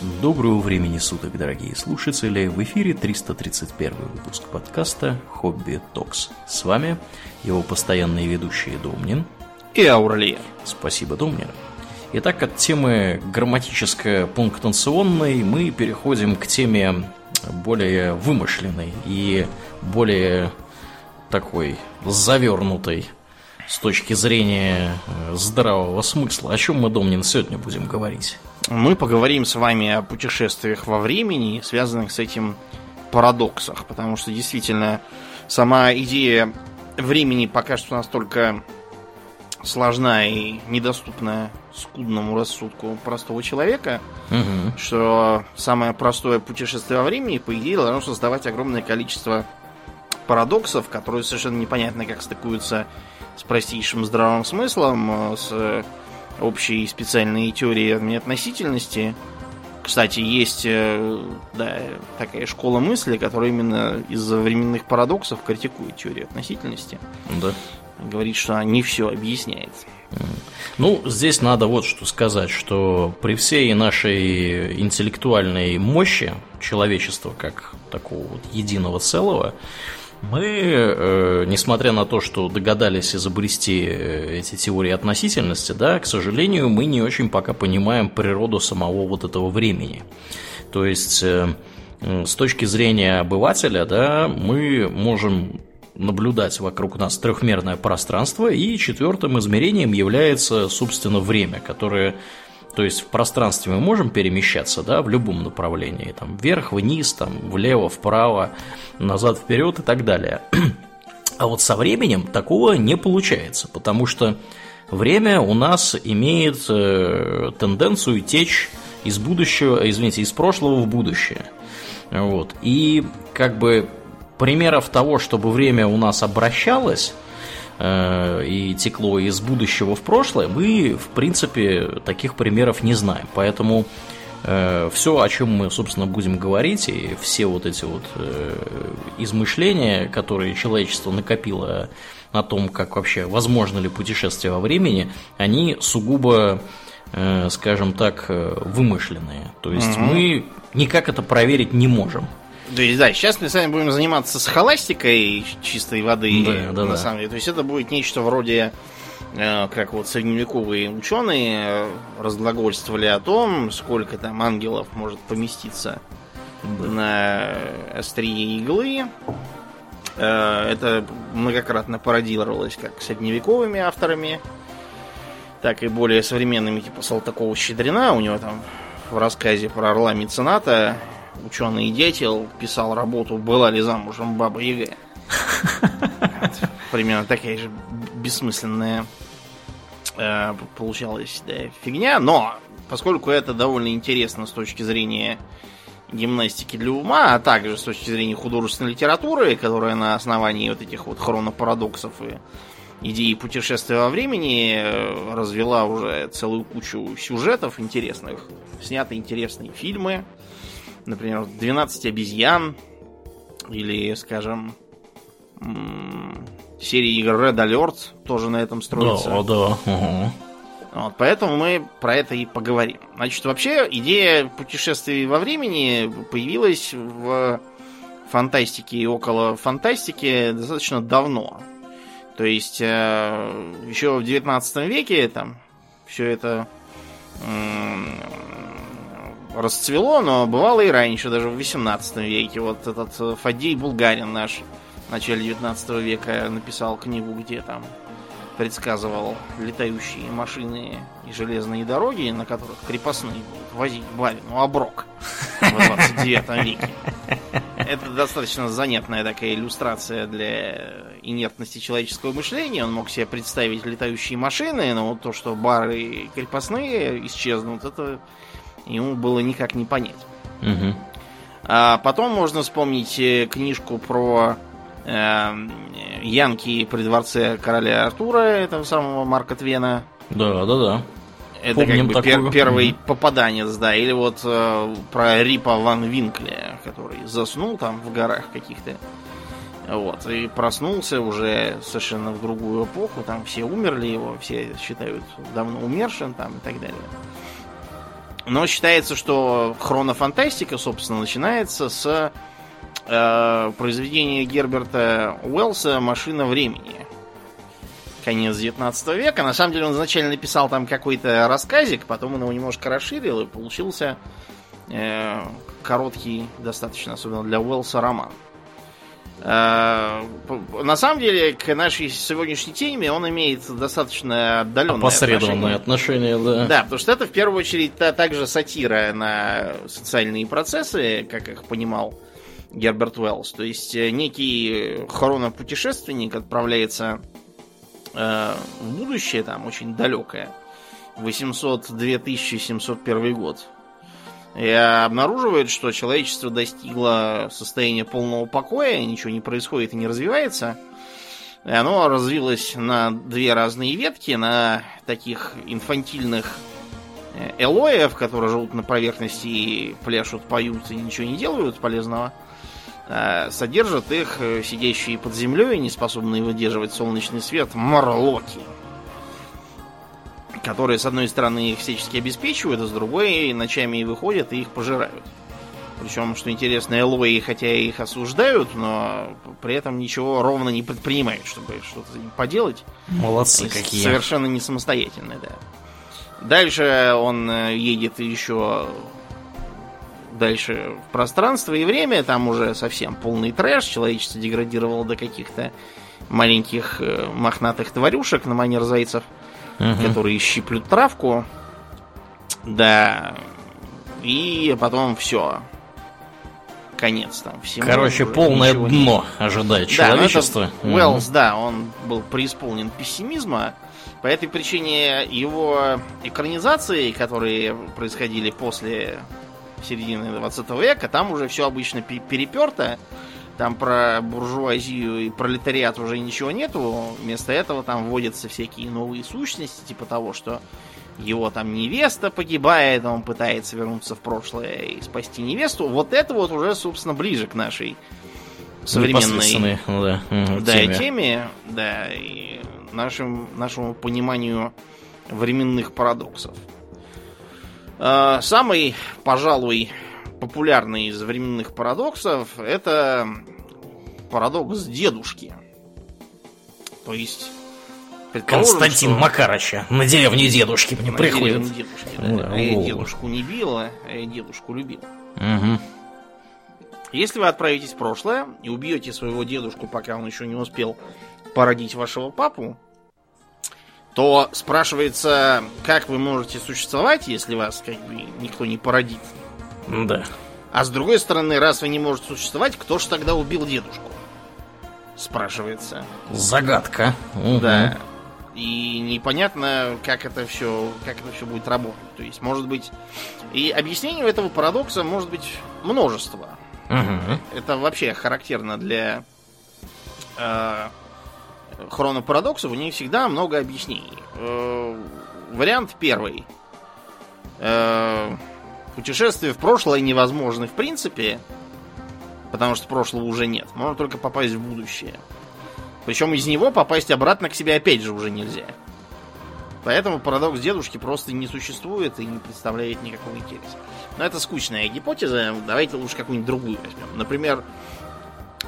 Доброго времени суток, дорогие слушатели! В эфире 331 выпуск подкаста «Хобби Токс». С вами его постоянные ведущие Домнин и Аурлиер. Спасибо, Домнин. Итак, от темы грамматическо-пунктуационной мы переходим к теме более вымышленной и более такой завернутой с точки зрения э, здравого смысла. О чем мы, Домнин, сегодня будем говорить? Мы поговорим с вами о путешествиях во времени, связанных с этим парадоксах, потому что действительно сама идея времени пока что настолько сложна и недоступна скудному рассудку простого человека, угу. что самое простое путешествие во времени, по идее, должно создавать огромное количество парадоксов, которые совершенно непонятно как стыкуются с простейшим здравым смыслом, с общей специальной теорией относительности. Кстати, есть э, да, такая школа мысли, которая именно из-за временных парадоксов критикует теорию относительности. Да. Говорит, что она не все объясняет. Ну, здесь надо вот что сказать, что при всей нашей интеллектуальной мощи человечества как такого вот единого целого, мы, э, несмотря на то, что догадались изобрести э, эти теории относительности, да, к сожалению, мы не очень пока понимаем природу самого вот этого времени. То есть, э, с точки зрения обывателя, да, мы можем наблюдать вокруг нас трехмерное пространство, и четвертым измерением является, собственно, время, которое то есть в пространстве мы можем перемещаться, да, в любом направлении, там, вверх, вниз, там, влево, вправо, назад, вперед и так далее. А вот со временем такого не получается, потому что время у нас имеет э, тенденцию течь из будущего, извините, из прошлого в будущее. Вот. И как бы примеров того, чтобы время у нас обращалось, Э, и текло из будущего в прошлое, мы, в принципе, таких примеров не знаем. Поэтому э, все, о чем мы, собственно, будем говорить, и все вот эти вот э, измышления, которые человечество накопило о том, как вообще возможно ли путешествие во времени, они сугубо, скажем так, вымышленные. То есть угу. мы никак это проверить не можем. То есть, да, сейчас мы с вами будем заниматься схоластикой чистой воды, да, да, на да. самом деле. То есть это будет нечто вроде, э, как вот средневековые ученые э, разглагольствовали о том, сколько там ангелов может поместиться да. на острие иглы. Э, это многократно пародировалось как средневековыми авторами, так и более современными, типа Салтакова-Щедрина. У него там в рассказе про орла мецената ученый дятел писал работу «Была ли замужем баба Яга?» Примерно такая же бессмысленная э, получалась да, фигня, но поскольку это довольно интересно с точки зрения гимнастики для ума, а также с точки зрения художественной литературы, которая на основании вот этих вот хронопарадоксов и идеи путешествия во времени э, развела уже целую кучу сюжетов интересных, сняты интересные фильмы, например, 12 обезьян или, скажем, серия игр Red Alert тоже на этом строится. Да, да. Угу. Вот, поэтому мы про это и поговорим. Значит, вообще идея путешествий во времени появилась в фантастике и около фантастики достаточно давно. То есть э, еще в 19 веке там все это расцвело, но бывало и раньше, даже в 18 веке. Вот этот э, Фадей Булгарин наш в начале 19 века написал книгу, где там предсказывал летающие машины и железные дороги, на которых крепостные будут возить барину оброк в 29 веке. Это достаточно занятная такая иллюстрация для инертности человеческого мышления. Он мог себе представить летающие машины, но вот то, что бары крепостные исчезнут, это ему было никак не понять. Угу. А потом можно вспомнить э, книжку про э, Янки при дворце короля Артура, этого самого Марка Твена. Да, да, да. Это Помним как бы пер, первый попаданец, да. Или вот э, про Рипа Ван Винкля, который заснул там в горах каких-то. Вот, и проснулся уже совершенно в другую эпоху, там все умерли его, все считают давно умершим там и так далее. Но считается, что хронофантастика, собственно, начинается с э, произведения Герберта Уэллса «Машина времени». Конец 19 века. На самом деле он изначально написал там какой-то рассказик, потом он его немножко расширил, и получился э, короткий, достаточно, особенно для Уэллса, роман. Э, на самом деле, к нашей сегодняшней теме он имеет достаточно отдаленное Опосредованное отношение. отношение, да. Да, потому что это в первую очередь та, также сатира на социальные процессы, как их понимал Герберт Уэллс. То есть э, некий хронопутешественник отправляется э, в будущее, там очень далекое, 800-2701 год, и обнаруживает, что человечество достигло состояния полного покоя, ничего не происходит и не развивается. И оно развилось на две разные ветки, на таких инфантильных э, элоев, которые живут на поверхности и пляшут, поют и ничего не делают полезного. А содержат их э, сидящие под землей, не способные выдерживать солнечный свет, морлоки которые, с одной стороны, их всячески обеспечивают, а с другой ночами выходят и их пожирают. Причем, что интересно, Элои, хотя их осуждают, но при этом ничего ровно не предпринимают, чтобы что-то поделать. Молодцы какие. Совершенно не самостоятельные, да. Дальше он э, едет еще дальше в пространство и время, там уже совсем полный трэш, человечество деградировало до каких-то маленьких э, мохнатых тварюшек на манер зайцев – угу. которые щиплют травку. Да. И потом все. Конец там всему. Короче, полное дно не... ожидает человечество. Да, Уэллс, угу. да, он был преисполнен пессимизма. По этой причине его экранизации, которые происходили после середины 20 века, там уже все обычно переперто. Там про буржуазию и пролетариат уже ничего нету. Вместо этого там вводятся всякие новые сущности, типа того, что его там невеста погибает, он пытается вернуться в прошлое и спасти невесту. Вот это вот уже, собственно, ближе к нашей современной ну да, да, теме. теме, да, и нашим, нашему пониманию временных парадоксов. А, самый, пожалуй, популярный из временных парадоксов это парадокс дедушки. То есть Константин что... Макарыча на деревне дедушки мне на приходит. Дедушки, да. Да, я дедушку не била, а я дедушку любил. Угу. Если вы отправитесь в прошлое и убьете своего дедушку, пока он еще не успел породить вашего папу, то спрашивается, как вы можете существовать, если вас как бы никто не породит. Да. А с другой стороны, раз вы не можете существовать, кто же тогда убил дедушку? Спрашивается. Загадка. Угу. Да. И непонятно, как это все, как это все будет работать. То есть, может быть, и объяснение этого парадокса может быть множество. Угу. Это вообще характерно для э, хронопарадоксов. У них всегда много объяснений. Э, вариант первый. Э, Путешествие в прошлое невозможно в принципе, потому что прошлого уже нет. Можно только попасть в будущее. Причем из него попасть обратно к себе опять же уже нельзя. Поэтому парадокс дедушки просто не существует и не представляет никакого интереса. Но это скучная гипотеза. Давайте лучше какую-нибудь другую возьмем. Например,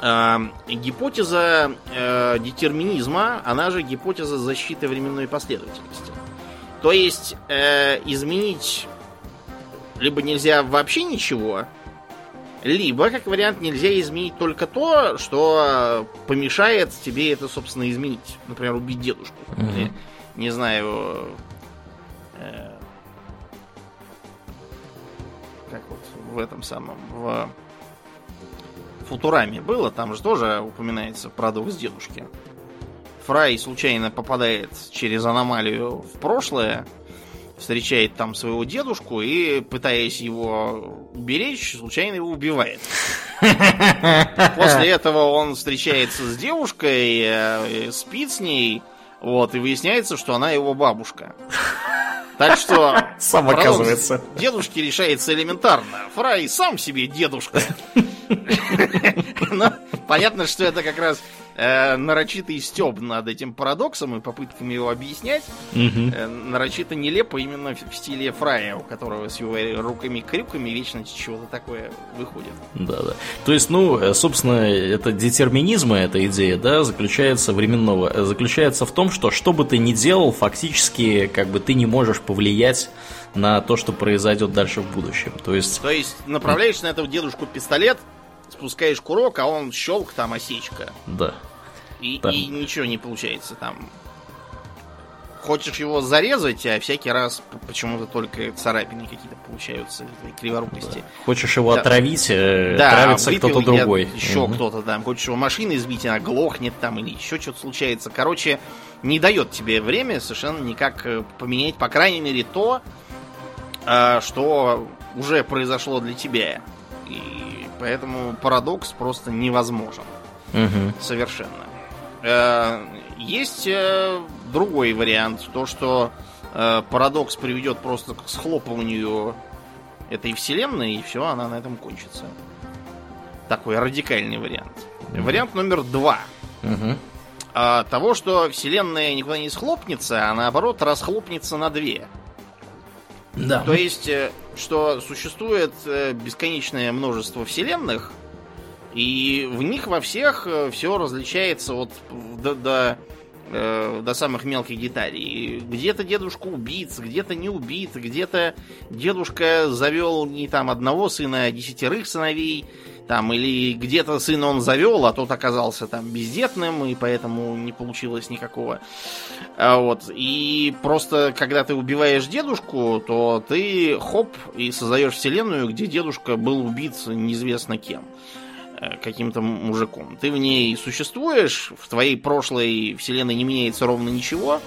э, гипотеза э, детерминизма, она же гипотеза защиты временной последовательности. То есть э, изменить либо нельзя вообще ничего, либо, как вариант, нельзя изменить только то, что помешает тебе это, собственно, изменить. Например, убить дедушку. Угу. Или, не знаю, э, как вот в этом самом, в Футураме было, там же тоже упоминается парадокс дедушки. Фрай случайно попадает через аномалию в прошлое, встречает там своего дедушку и, пытаясь его уберечь, случайно его убивает. После этого он встречается с девушкой, э, спит с ней, вот, и выясняется, что она его бабушка. Так что... Сам оказывается. Дедушки решается элементарно. Фрай сам себе дедушка. Но понятно, что это как раз э, нарочитый стеб над этим парадоксом и попытками его объяснять. Э, нарочито нелепо именно в в стиле Фрая, у которого с его руками-крюками вечно чего-то такое выходит. Да, да. То есть, ну, э, собственно, это детерминизма, эта идея, да, заключается временного, э, заключается в том, что что бы ты ни делал, фактически, как бы ты не можешь повлиять на то, что произойдет дальше в будущем. То есть, То есть направляешь на этого дедушку пистолет, спускаешь курок, а он щелк, там осечка. да. И, Да. и ничего не получается там. Хочешь его зарезать, а всякий раз почему-то только царапины какие-то получаются криворукости. Хочешь его Да. отравить, э, Да, травится кто-то другой. Еще Мгм. кто-то там. Хочешь его машиной сбить, она глохнет там или еще что-то случается. Короче, не дает тебе время совершенно никак э, поменять, по крайней мере, то, э, что уже произошло для тебя. И поэтому парадокс просто невозможен. Мгм. Совершенно. Э, Есть э, другой вариант. То, что э, парадокс приведет просто к схлопыванию этой вселенной, и все, она на этом кончится. Такой радикальный вариант. Вариант номер два. А, того, что вселенная никуда не схлопнется, а наоборот расхлопнется на две. Да. То есть, э, что существует э, бесконечное множество вселенных, и в них во всех все различается вот до, до, э, до самых мелких деталей. Где-то дедушка убит, где-то не убит, где-то дедушка завел не там одного сына, а десятерых сыновей, там, или где-то сына он завел, а тот оказался там бездетным, и поэтому не получилось никакого. А Вот. И просто, когда ты убиваешь дедушку, то ты хоп и создаешь вселенную, где дедушка был убит неизвестно кем. Э, Каким-то мужиком. Ты в ней существуешь, в твоей прошлой вселенной не меняется ровно ничего.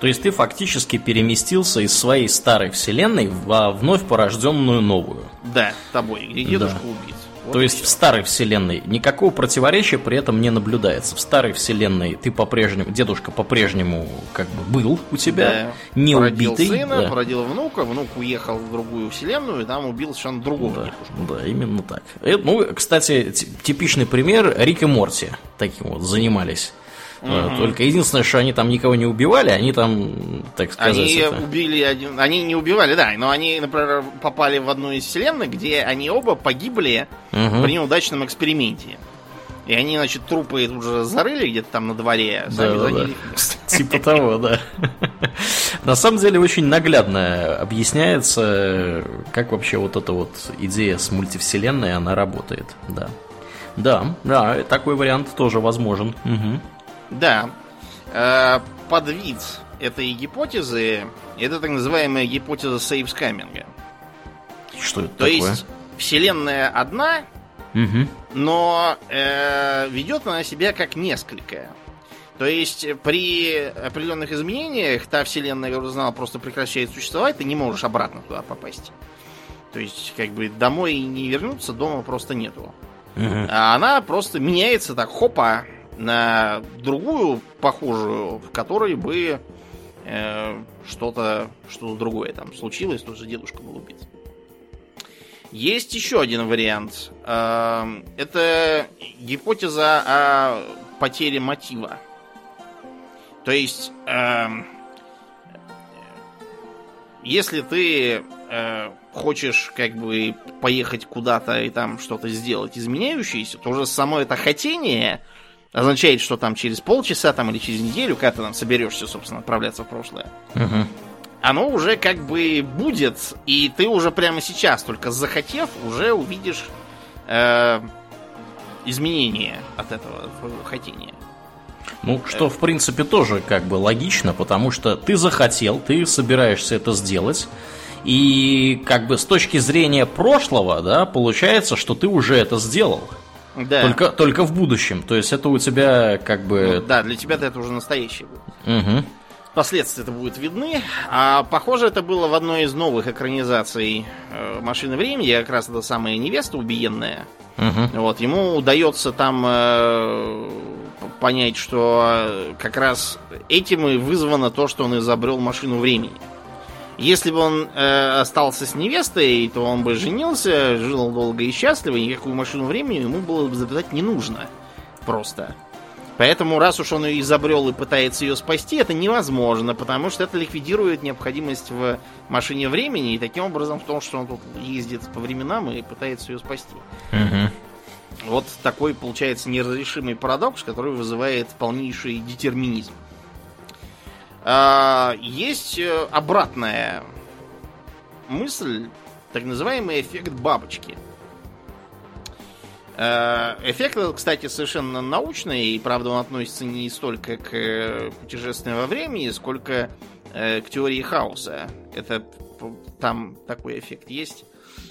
То есть ты фактически переместился из своей старой вселенной во вновь порожденную новую. Да, тобой, где дедушка убит. Вот То и есть всё. в старой вселенной никакого противоречия при этом не наблюдается. В старой вселенной ты по-прежнему, дедушка по-прежнему как бы был у тебя, Да. не породил убитый. сына, да. породил внука, внук уехал в другую вселенную, и там убил совершенно другого Да, дедушку. да, именно так. Э, ну, кстати, типичный пример Рик и Морти таким вот занимались. Э, Только единственное, что они там никого не убивали, они там, так сказать, Они это- убили один. Они не убивали, да, но они, например, попали в одну из вселенных, где они оба погибли Мгм. при неудачном эксперименте. И они, значит, трупы тут же зарыли где-то там на дворе, сами Да, да, да. Типа того, да. На самом деле очень наглядно объясняется, как вообще вот эта вот идея с мультивселенной, она работает, да. Да, да, такой вариант тоже возможен. Мгм. Да. Э, Подвид этой гипотезы это так называемая гипотеза сейвскаминга. Что это То такое? есть вселенная одна, Мгм. но э, ведет она себя как несколько. То есть при определенных изменениях та вселенная, которую знал, просто прекращает существовать, ты не можешь обратно туда попасть. То есть, как бы домой не вернуться, дома просто нету. Мгм. А она просто меняется так, хопа, на другую похожую, в которой бы э, что-то что другое там случилось, тот же дедушка был убит. Есть еще один вариант. Эм, Это гипотеза о потере мотива. То есть, эм, если ты э, хочешь как бы поехать куда-то и там что-то сделать изменяющееся, то уже само это хотение означает, что там через полчаса там или через неделю, когда ты там соберешься, собственно, отправляться в прошлое, Мгм. оно уже как бы будет, и ты уже прямо сейчас, только захотев, уже увидишь э, изменения от этого твоего хотения. Ну, что, в принципе, тоже как бы логично, потому что ты захотел, ты собираешься это сделать, и как бы с точки зрения прошлого, да, получается, что ты уже это сделал. Да. Только, только в будущем. То есть это у тебя как Ну, бы... да, для тебя это уже настоящее будет. Мгм. Последствия это будут видны. А похоже, это было в одной из новых экранизаций э, машины времени. Как раз это самая невеста убиенная. Мгм. Вот, ему удается там э, понять, что э, как раз этим и вызвано то, что он изобрел машину времени. Если бы он э, остался с невестой, то он бы женился, жил долго и счастливо, и никакую машину времени ему было бы изобретать не нужно. Просто. Поэтому, раз уж он ее изобрел и пытается ее спасти, это невозможно, потому что это ликвидирует необходимость в машине времени и таким образом в том, что он тут ездит по временам и пытается ее спасти. Вот такой получается неразрешимый парадокс, который вызывает полнейший детерминизм. А, есть э, обратная мысль, так называемый эффект бабочки. Э, Эффект, кстати, совершенно научный, и, правда, он относится не столько к э, путешествиям во времени, сколько к теории хаоса. Это там такой эффект есть,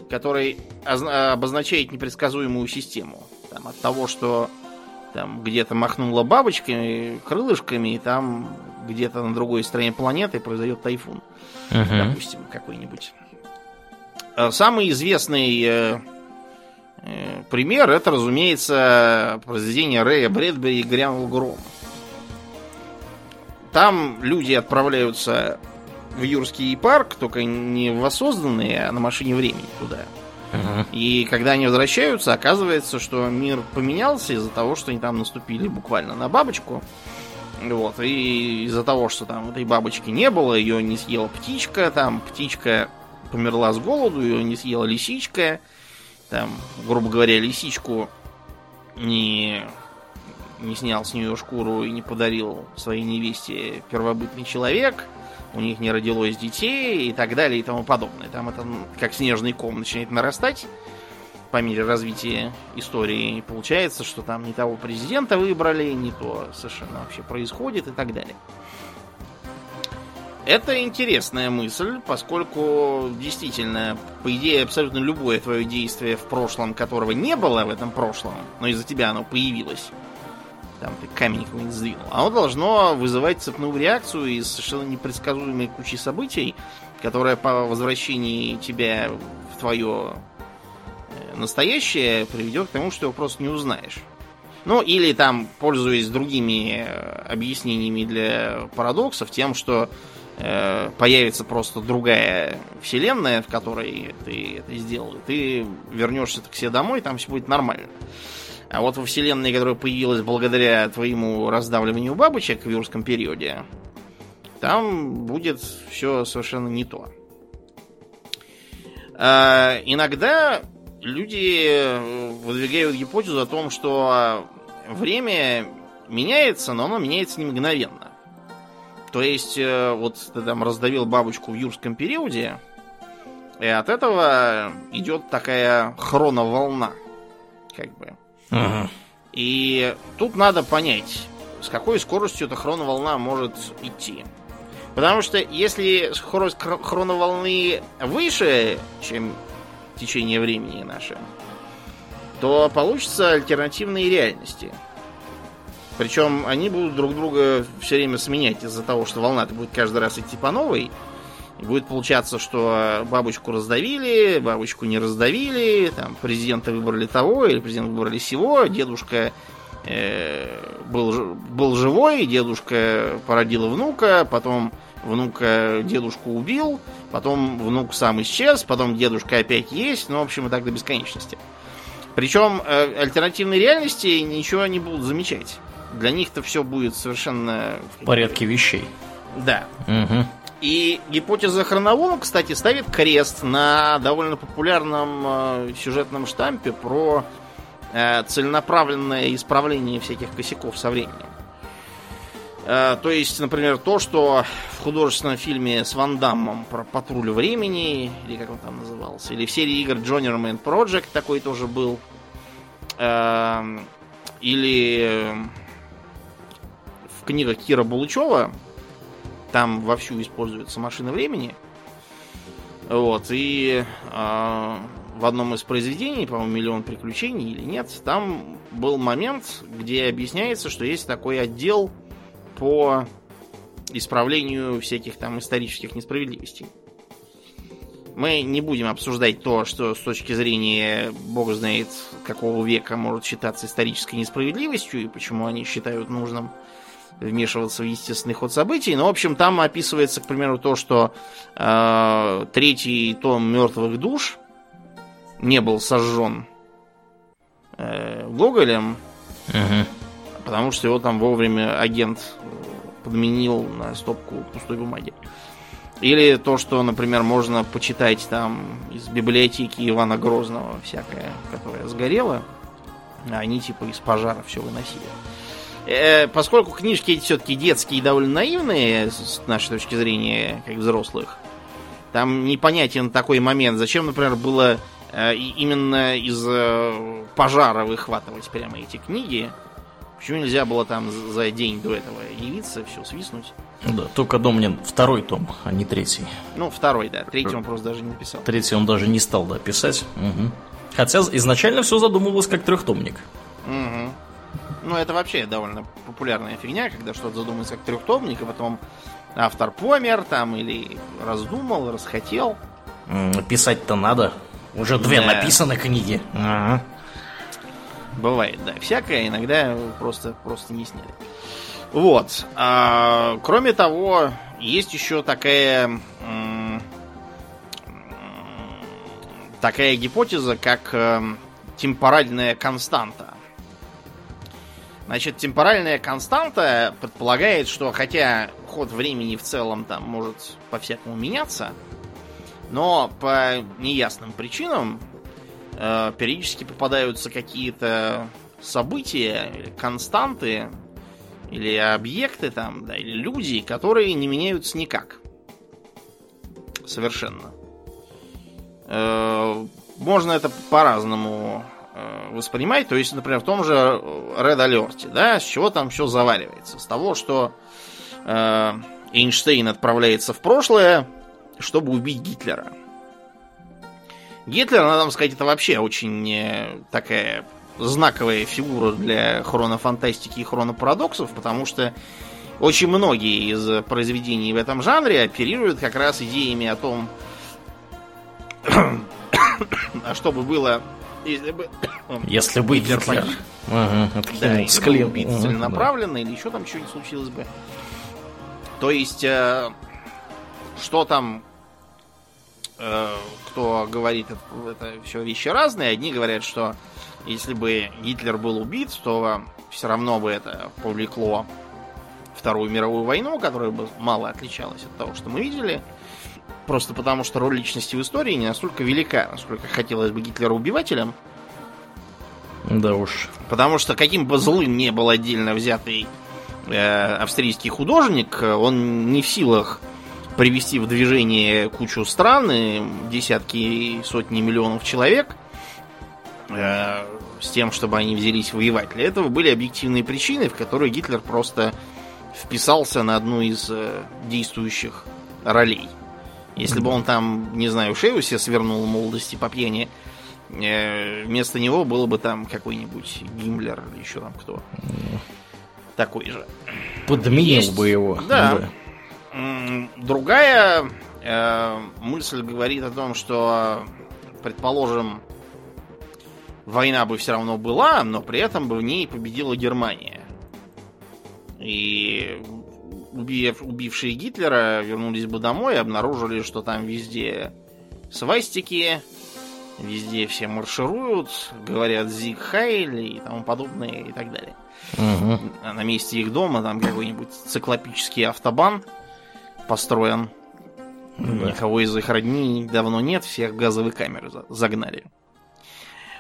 который озна- обозначает непредсказуемую систему. Там, от того, что там где-то махнула бабочками, крылышками, и там где-то на другой стороне планеты произойдет тайфун Мгм. допустим, какой-нибудь. Э, Самый известный э, э, пример это, разумеется, произведение Рэя Брэдбери «Грянул гром». Там люди отправляются в Юрский парк, только не воссозданные, а на машине времени туда. И когда они возвращаются, оказывается, что мир поменялся из-за того, что они там наступили буквально на бабочку. Вот, и из-за того, что там этой бабочки не было, ее не съела птичка, там птичка померла с голоду, ее не съела лисичка, там, грубо говоря, лисичку не, не снял с нее шкуру и не подарил своей невесте первобытный человек, у них не родилось детей и так далее и тому подобное. Там это как снежный ком начинает нарастать по мере развития истории. Получается, что там не того президента выбрали, не то совершенно вообще происходит и так далее. Это интересная мысль, поскольку действительно, по идее, абсолютно любое твое действие в прошлом, которого не было в этом прошлом, но из-за тебя оно появилось, там ты камень какой-нибудь сдвинул, оно должно вызывать цепную реакцию из совершенно непредсказуемой кучи событий, которая по возвращении тебя в твое настоящее приведет к тому, что его просто не узнаешь. Ну, или там, пользуясь другими э, объяснениями для парадоксов, тем, что э, появится просто другая вселенная, в которой ты это сделал, ты вернешься к себе домой, там все будет нормально. А вот во вселенной, которая появилась благодаря твоему раздавливанию бабочек в юрском периоде, там будет все совершенно не то. А, иногда люди э, выдвигают гипотезу о том, что время меняется, но оно меняется не мгновенно. То есть, э, вот ты там раздавил бабочку в юрском периоде, и от этого идет такая хроноволна, как бы. Мгм. И тут надо понять, с какой скоростью эта хроноволна может идти. Потому что если скорость хро- хроноволны выше, чем течение времени наше, то получится альтернативные реальности. Причем они будут друг друга все время сменять из-за того, что волна будет каждый раз идти по новой. И будет получаться, что бабочку раздавили, бабочку не раздавили, там президента выбрали того, или президента выбрали сего, дедушка э, был, был живой, дедушка породил внука, потом внука дедушку убил, потом внук сам исчез, потом дедушка опять есть, ну, в общем, и так до бесконечности. Причем э, альтернативной реальности ничего не будут замечать. Для них-то все будет совершенно... В порядке вещей. Да. Мгм. И гипотеза хроноволн, кстати, ставит крест на довольно популярном э, сюжетном штампе про э, целенаправленное исправление всяких косяков со временем. Э, то есть, например, то, что в художественном фильме с Ван Даммом про патруль времени, или как он там назывался, или в серии игр Journeyman Project такой тоже был, Эм, или э, в книгах Кира Булычева там вовсю используется машина времени. Вот, и а, в одном из произведений, по-моему, «Миллион приключений» или нет, там был момент, где объясняется, что есть такой отдел по исправлению всяких там исторических несправедливостей. Мы не будем обсуждать то, что с точки зрения, бог знает, какого века может считаться исторической несправедливостью, и почему они считают нужным вмешиваться в естественный ход событий. Но, в общем, там описывается, к примеру, то, что э, третий том мертвых душ не был сожжен э, Гоголем, Мгм. Потому что его там вовремя агент подменил на стопку пустой бумаги. Или то, что, например, можно почитать там из библиотеки Ивана Грозного всякое, которое сгорело, а они типа из пожара все выносили. Э, поскольку книжки эти все-таки детские и довольно наивные, с нашей точки зрения, как взрослых, там непонятен такой момент, зачем, например, было э, именно из э, пожара выхватывать прямо эти книги. Почему нельзя было там за день до этого явиться, все свистнуть? Да, только дом мне второй том, а не третий. Ну, второй, да. Третий он просто даже не написал. Третий он даже не стал, да, писать. Угу. Хотя изначально все задумывалось как трехтомник. Угу. Ну, это вообще довольно популярная фигня, когда что-то задумывается как трехтомник, а потом автор помер там или раздумал, расхотел. Писать-то надо. Уже две да. написаны книги. Ага. Бывает, да. Всякое иногда просто, просто не сняли. Вот. А, кроме того, есть еще такая такая гипотеза, как э, темпоральная константа. Значит, темпоральная константа предполагает, что хотя ход времени в целом там может по-всякому меняться, но по неясным причинам э, периодически попадаются какие-то события, константы, или объекты там, да, или люди, которые не меняются никак. Совершенно. Э, можно это по-разному э, воспринимать. То есть, например, в том же Red Alert, да, с чего там все заваривается? С того, что э, Эйнштейн отправляется в прошлое, чтобы убить Гитлера. Гитлер, надо вам сказать, это вообще очень такая знаковая фигура для хронофантастики и хронопарадоксов, потому что очень многие из произведений в этом жанре оперируют как раз идеями о том, а что бы было, если бы... Если бы Гитлер погиб. Ага, да, или убит ага, целенаправленно, да. или еще там что-нибудь случилось бы. То есть, э, что там, э, кто говорит, это, все вещи разные. Одни говорят, что если бы Гитлер был убит, то все равно бы это повлекло Вторую мировую войну, которая бы мало отличалась от того, что мы видели. Просто потому, что роль личности в истории не настолько велика, насколько хотелось бы Гитлера убивателем. Да уж. Потому что каким бы злым не был отдельно взятый э, австрийский художник, он не в силах привести в движение кучу стран, и десятки и сотни миллионов человек – э, с тем, чтобы они взялись воевать. Для этого были объективные причины, в которые Гитлер просто вписался на одну из э, действующих ролей. Если бы он там, не знаю, шею себе свернул молодости по пьяни, э, вместо него было бы там какой-нибудь Гиммлер или еще там кто. Такой же. Подменил Есть... бы его. Да. да. Другая э, мысль говорит о том, что, предположим, война бы все равно была, но при этом бы в ней победила Германия. И убив, убившие Гитлера вернулись бы домой и обнаружили, что там везде свастики, везде все маршируют, говорят Зиг Хайль и тому подобное и так далее. Угу. А на месте их дома там какой-нибудь циклопический автобан построен. Да. Никого из их родней давно нет, всех газовые камеры загнали.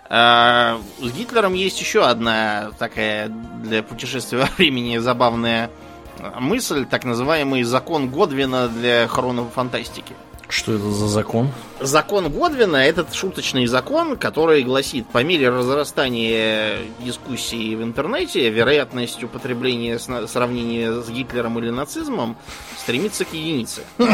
А, с Гитлером есть еще одна такая для путешествия во времени забавная мысль, так называемый закон Годвина для хронофантастики. Что это за закон? Закон Годвина это шуточный закон, который гласит, по мере разрастания дискуссий в интернете, вероятность употребления сравнения с Гитлером или нацизмом стремится к единице.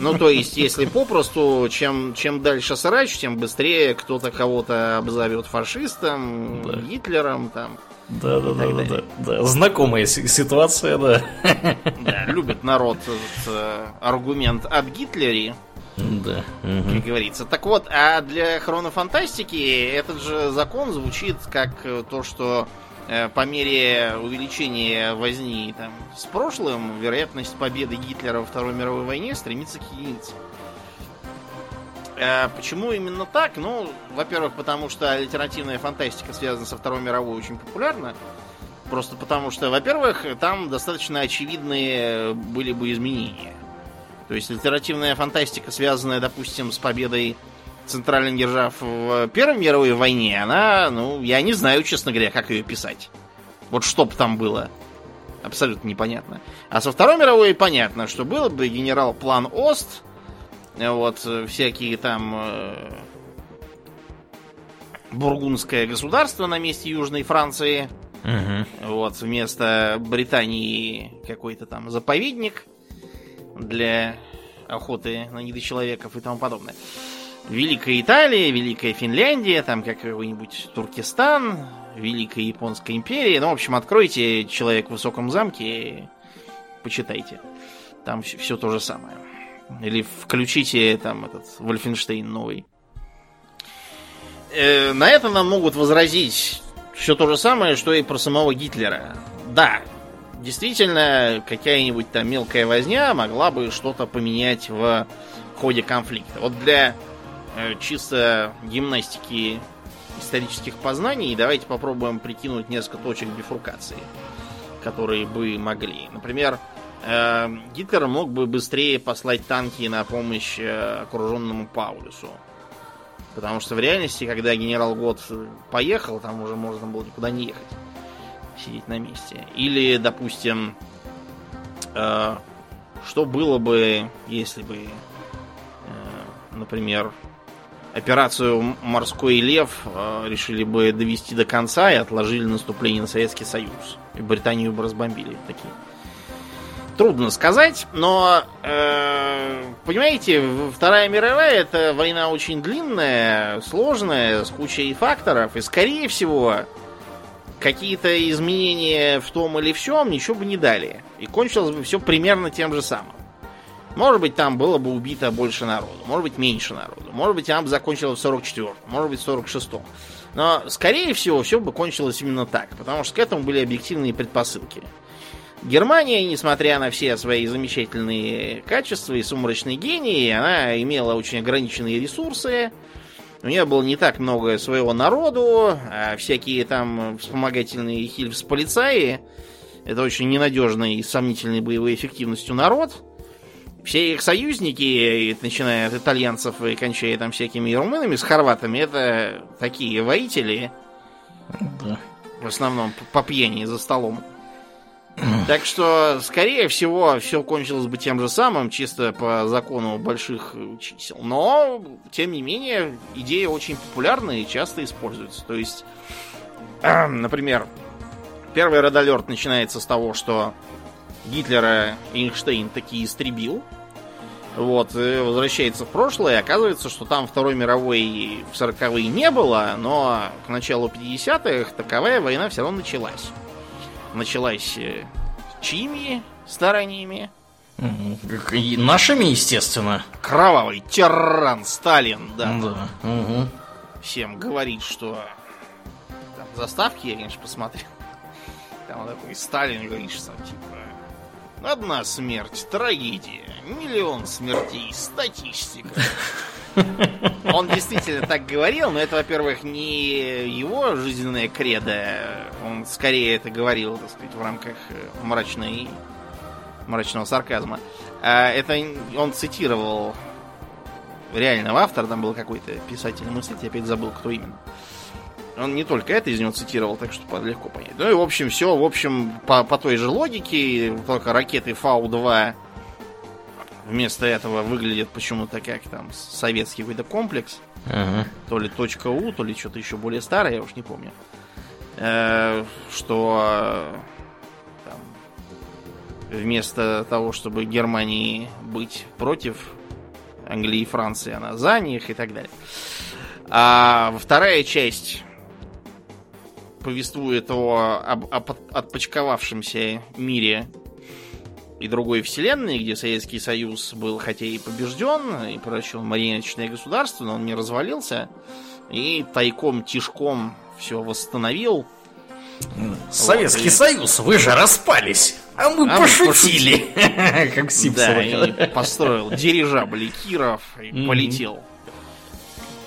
Ну, то есть, если попросту, чем, чем дальше срач, тем быстрее кто-то кого-то обзовет фашистом, да. Гитлером, там, да, да, да, да, да, да. Знакомая ситуация, да. Да, любит народ этот э, аргумент от Гитлери. Да. Угу. Как говорится. Так вот, а для хронофантастики этот же закон звучит как то, что э, по мере увеличения возни там, с прошлым, вероятность победы Гитлера во Второй мировой войне стремится к единице. А почему именно так? Ну, во-первых, потому что альтернативная фантастика связана со Второй мировой очень популярна. Просто потому что, во-первых, там достаточно очевидные были бы изменения. То есть литеративная фантастика, связанная, допустим, с победой центральных держав в Первой мировой войне, она, ну, я не знаю, честно говоря, как ее писать. Вот что бы там было. Абсолютно непонятно. А со Второй мировой понятно, что было бы генерал-план Ост, вот, всякие там э, бургундское государство на месте Южной Франции. Угу. Вот, вместо Британии какой-то там заповедник для охоты на недочеловеков и тому подобное. Великая Италия, Великая Финляндия, там какой-нибудь Туркестан, Великая Японская империя. Ну, в общем, откройте «Человек в высоком замке» и почитайте. Там все, все то же самое. Или включите там этот Вольфенштейн новый. Э, на это нам могут возразить все то же самое, что и про самого Гитлера. Да, действительно, какая-нибудь там мелкая возня могла бы что-то поменять в ходе конфликта. Вот для э, чисто гимнастики исторических познаний давайте попробуем прикинуть несколько точек бифуркации, которые бы могли. Например, э, Гитлер мог бы быстрее послать танки на помощь э, окруженному Паулюсу. Потому что в реальности, когда генерал Год поехал, там уже можно было никуда не ехать. Сидеть на месте. Или, допустим, э, что было бы, если бы, э, например, операцию «Морской лев» э, решили бы довести до конца и отложили наступление на Советский Союз. И Британию бы разбомбили. Такие Трудно сказать, но э, понимаете, Вторая мировая это война очень длинная, сложная, с кучей факторов, и скорее всего какие-то изменения в том или в чем ничего бы не дали. И кончилось бы все примерно тем же самым. Может быть, там было бы убито больше народу, может быть, меньше народу, может быть, там бы закончилось в 44-м, может быть, в 46-м. Но, скорее всего, все бы кончилось именно так, потому что к этому были объективные предпосылки. Германия, несмотря на все свои замечательные качества и сумрачные гении, она имела очень ограниченные ресурсы. У нее было не так много своего народу, а всякие там вспомогательные хильфс-полицаи. Это очень ненадежный и сомнительной боевой эффективностью народ. Все их союзники, начиная от итальянцев и кончая там всякими румынами с хорватами, это такие воители. Да. В основном по пьяни за столом. Так что, скорее всего, все кончилось бы тем же самым, чисто по закону больших чисел. Но, тем не менее, идея очень популярна и часто используется. То есть, например, первый Red начинается с того, что Гитлера Эйнштейн таки истребил. Вот, возвращается в прошлое, и оказывается, что там Второй мировой в 40-е не было, но к началу 50-х таковая война все равно началась началась э, чьими стараниями? И нашими, естественно. Кровавый тиран Сталин, да. Да. Угу. Всем говорит, что там заставки я, конечно, посмотрел. Там такой Сталин говорит, что типа одна смерть, трагедия, миллион смертей, статистика. Он действительно так говорил, но это, во-первых, не его жизненная кредо. Он скорее это говорил, так сказать, в рамках э, мрачной, мрачного сарказма. А это он цитировал реального автора, там был какой-то писатель мысли, я опять забыл, кто именно. Он не только это из него цитировал, так что легко понять. Ну и, в общем, все, в общем, по, по той же логике, только ракеты Фау-2 вместо этого выглядит почему-то как там советский какой-то комплекс. Ага. То ли точка У, то ли что-то еще более старое, я уж не помню. Э, что там, вместо того, чтобы Германии быть против Англии и Франции, она за них и так далее. А вторая часть повествует о об, об отпочковавшемся мире и другой вселенной, где Советский Союз был хотя и побежден, и превращен в марионеточное государство, но он не развалился, и тайком, тишком все восстановил. Советский вот, и... Союз, вы же распались, а мы а пошутили. как Да, и построил дирижабль Киров и полетел.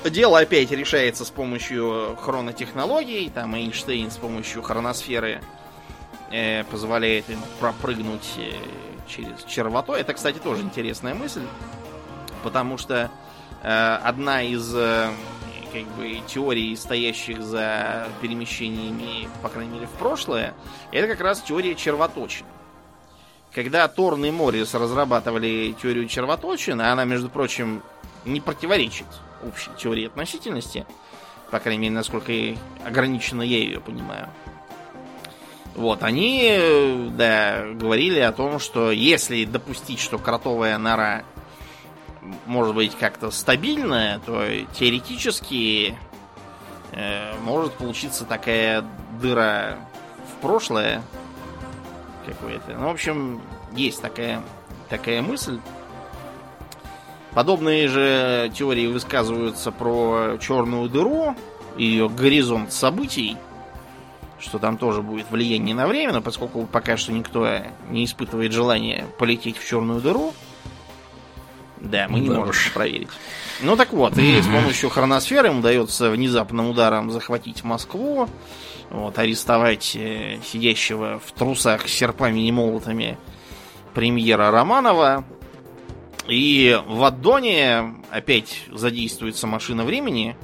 Дело опять решается с помощью хронотехнологий, там Эйнштейн с помощью хроносферы э, позволяет им пропрыгнуть э, через червото. Это, кстати, тоже интересная мысль, потому что э, одна из э, как бы теорий, стоящих за перемещениями, по крайней мере, в прошлое, это как раз теория червоточин. Когда Торн и Моррис разрабатывали теорию червоточин, она, между прочим, не противоречит общей теории относительности, по крайней мере, насколько ограниченно я ее понимаю. Вот, они, да, говорили о том, что если допустить, что кротовая нора может быть как-то стабильная, то теоретически э, может получиться такая дыра в прошлое какое-то. Ну, в общем, есть такая, такая мысль. Подобные же теории высказываются про черную дыру и ее горизонт событий, что там тоже будет влияние на время, но поскольку пока что никто не испытывает желания полететь в черную дыру, да, мы не да можем уж. проверить. Ну так вот, и с помощью хроносферы им удается внезапным ударом захватить Москву, вот, арестовать э, сидящего в трусах с серпами и молотами премьера Романова. И в Аддоне опять задействуется машина времени.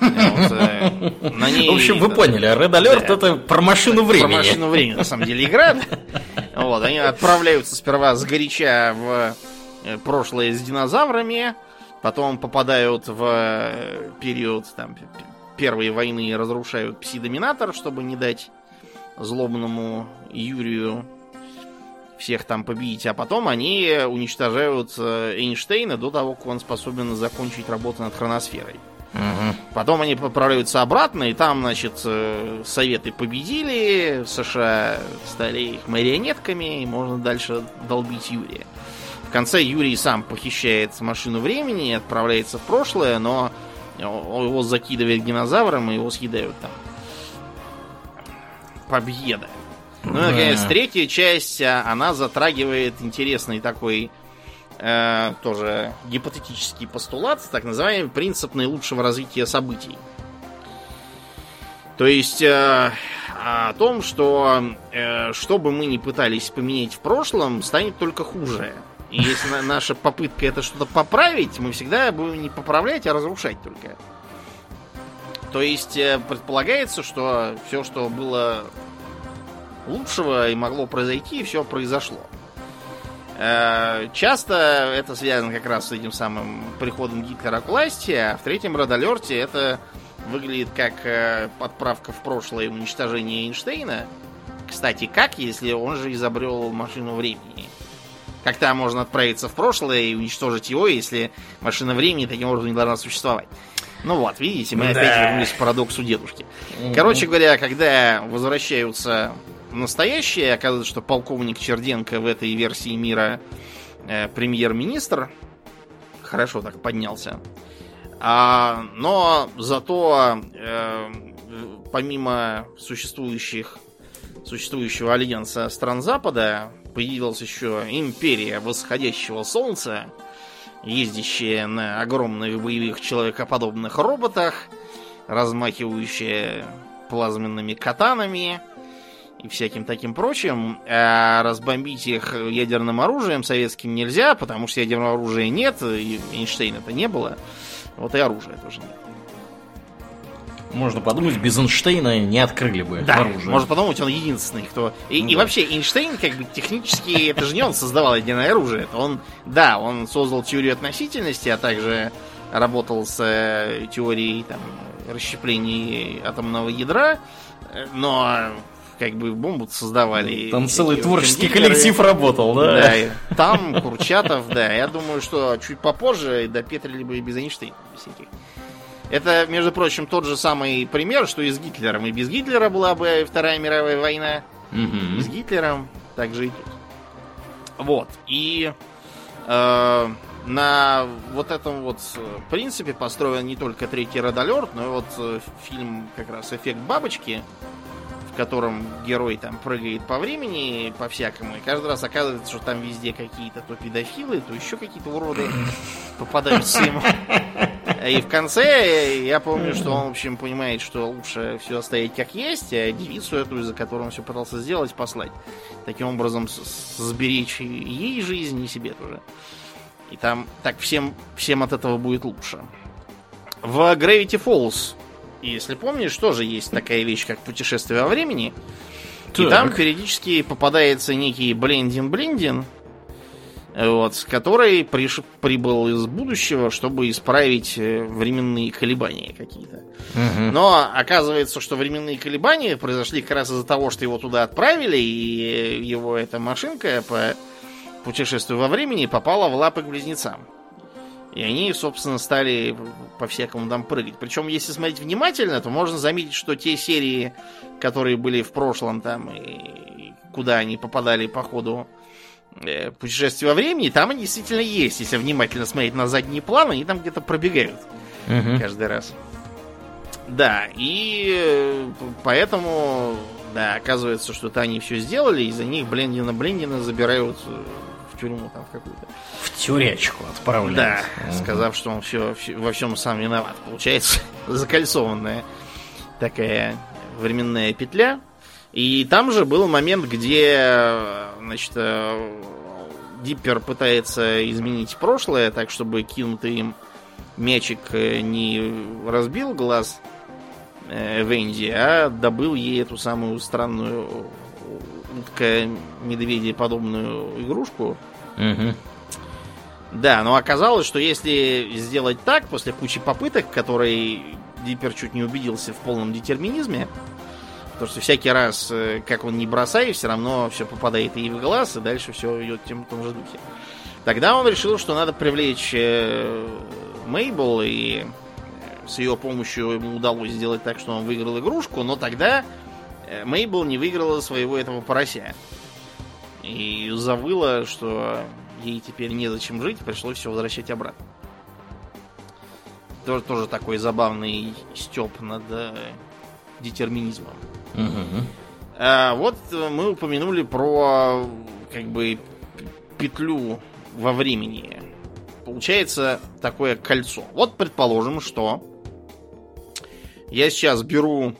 Э, на ней, в общем, вы поняли, Red Alert да, это про машину времени. Про машину времени, на самом деле, игра. Вот, они отправляются сперва с горяча в э, прошлое с динозаврами, потом попадают в э, период там, Первой войны и разрушают пси-доминатор, чтобы не дать злобному Юрию всех там победить, а потом они уничтожают Эйнштейна до того, как он способен закончить работу над хроносферой. Угу. Потом они поправляются обратно, и там, значит, э, Советы победили, США стали их марионетками, и можно дальше долбить Юрия. В конце Юрий сам похищает машину времени отправляется в прошлое, но его закидывает динозавром, и его съедают там. Победа. Ну и, наконец, третья часть, а, она затрагивает интересный такой э, тоже гипотетический постулат, так называемый принцип наилучшего развития событий. То есть э, о том, что э, что бы мы ни пытались поменять в прошлом, станет только хуже. И если наша попытка это что-то поправить, мы всегда будем не поправлять, а разрушать только. То есть э, предполагается, что все, что было лучшего и могло произойти, все произошло. Э, часто это связано как раз с этим самым приходом Гитлера к власти, а в третьем Родолерте это выглядит как э, подправка в прошлое уничтожение Эйнштейна. Кстати, как, если он же изобрел машину времени? Как то можно отправиться в прошлое и уничтожить его, если машина времени таким образом не должна существовать? Ну вот, видите, мы да. опять вернулись к парадоксу дедушки. Короче говоря, когда возвращаются настоящие. Оказывается, что полковник Черденко в этой версии мира э, премьер-министр. Хорошо так поднялся. А, но зато э, помимо существующих существующего альянса стран Запада появилась еще империя восходящего солнца, ездящая на огромных боевых человекоподобных роботах, размахивающая плазменными катанами, и всяким таким прочим. А разбомбить их ядерным оружием советским нельзя, потому что ядерного оружия нет, и Эйнштейна это не было. Вот и оружия тоже нет. Можно подумать, без Эйнштейна не открыли бы да, оружие. Можно подумать, он единственный, кто... И, ну, и да. вообще, Эйнштейн, как бы, технически, это же не он создавал ядерное оружие. Это он, да, он создал теорию относительности, а также работал с э, теорией там, расщепления атомного ядра, но как бы бомбу создавали. Там целый творческий коллектив работал, да? Да, там Курчатов, да. Я думаю, что чуть попозже допетрили бы и без Эйнштейна. Всяких. Это, между прочим, тот же самый пример, что и с Гитлером. И без Гитлера была бы Вторая мировая война. Угу. И с Гитлером также и тут. Вот. И э, на вот этом вот принципе построен не только третий Родолерт, но и вот э, фильм как раз «Эффект бабочки», в котором герой там прыгает по времени, по всякому, и каждый раз оказывается, что там везде какие-то то педофилы, то еще какие-то уроды попадаются ему. И в конце я помню, что он, в общем, понимает, что лучше все оставить как есть, а девицу эту, из-за которой он все пытался сделать, послать. Таким образом, сберечь ей жизнь и себе тоже. И там так всем, всем от этого будет лучше. В Gravity Falls, если помнишь, тоже есть такая вещь, как путешествие во времени. Так. И там периодически попадается некий Блендин-Блендин, вот, который приш... прибыл из будущего, чтобы исправить э, временные колебания какие-то. Угу. Но оказывается, что временные колебания произошли как раз из-за того, что его туда отправили, и его эта машинка по путешествию во времени попала в лапы к близнецам. И они, собственно, стали по-всякому там прыгать. Причем, если смотреть внимательно, то можно заметить, что те серии, которые были в прошлом там, и куда они попадали по ходу э, путешествия во времени, там они действительно есть. Если внимательно смотреть на задний план, они там где-то пробегают угу. каждый раз. Да, и э, поэтому, да, оказывается, что-то они все сделали, и за них Блендина-Блендина забирают э, тюрьму там в какую-то. В тюрячку отправляют. Да, угу. сказав, что он все, все, во всем сам виноват. Получается закольцованная такая временная петля. И там же был момент, где, значит, э, Диппер пытается изменить прошлое, так чтобы кинутый им мячик э, не разбил глаз э, Венди, а добыл ей эту самую странную утка медведеподобную игрушку. Угу. Да, но оказалось, что если сделать так, после кучи попыток, которые Диппер чуть не убедился в полном детерминизме, потому что всякий раз, э, как он не бросает, все равно все попадает ей в глаз, и дальше все идет тем в том же духе. Тогда он решил, что надо привлечь э, Мейбл, и с ее помощью ему удалось сделать так, что он выиграл игрушку, но тогда Э, Мейбл не выиграла своего этого порося. И завыла, что ей теперь незачем жить, пришлось все возвращать обратно. Тоже, тоже такой забавный степ над э, детерминизмом. Угу. А, вот мы упомянули про как бы петлю во времени. Получается такое кольцо. Вот предположим, что я сейчас беру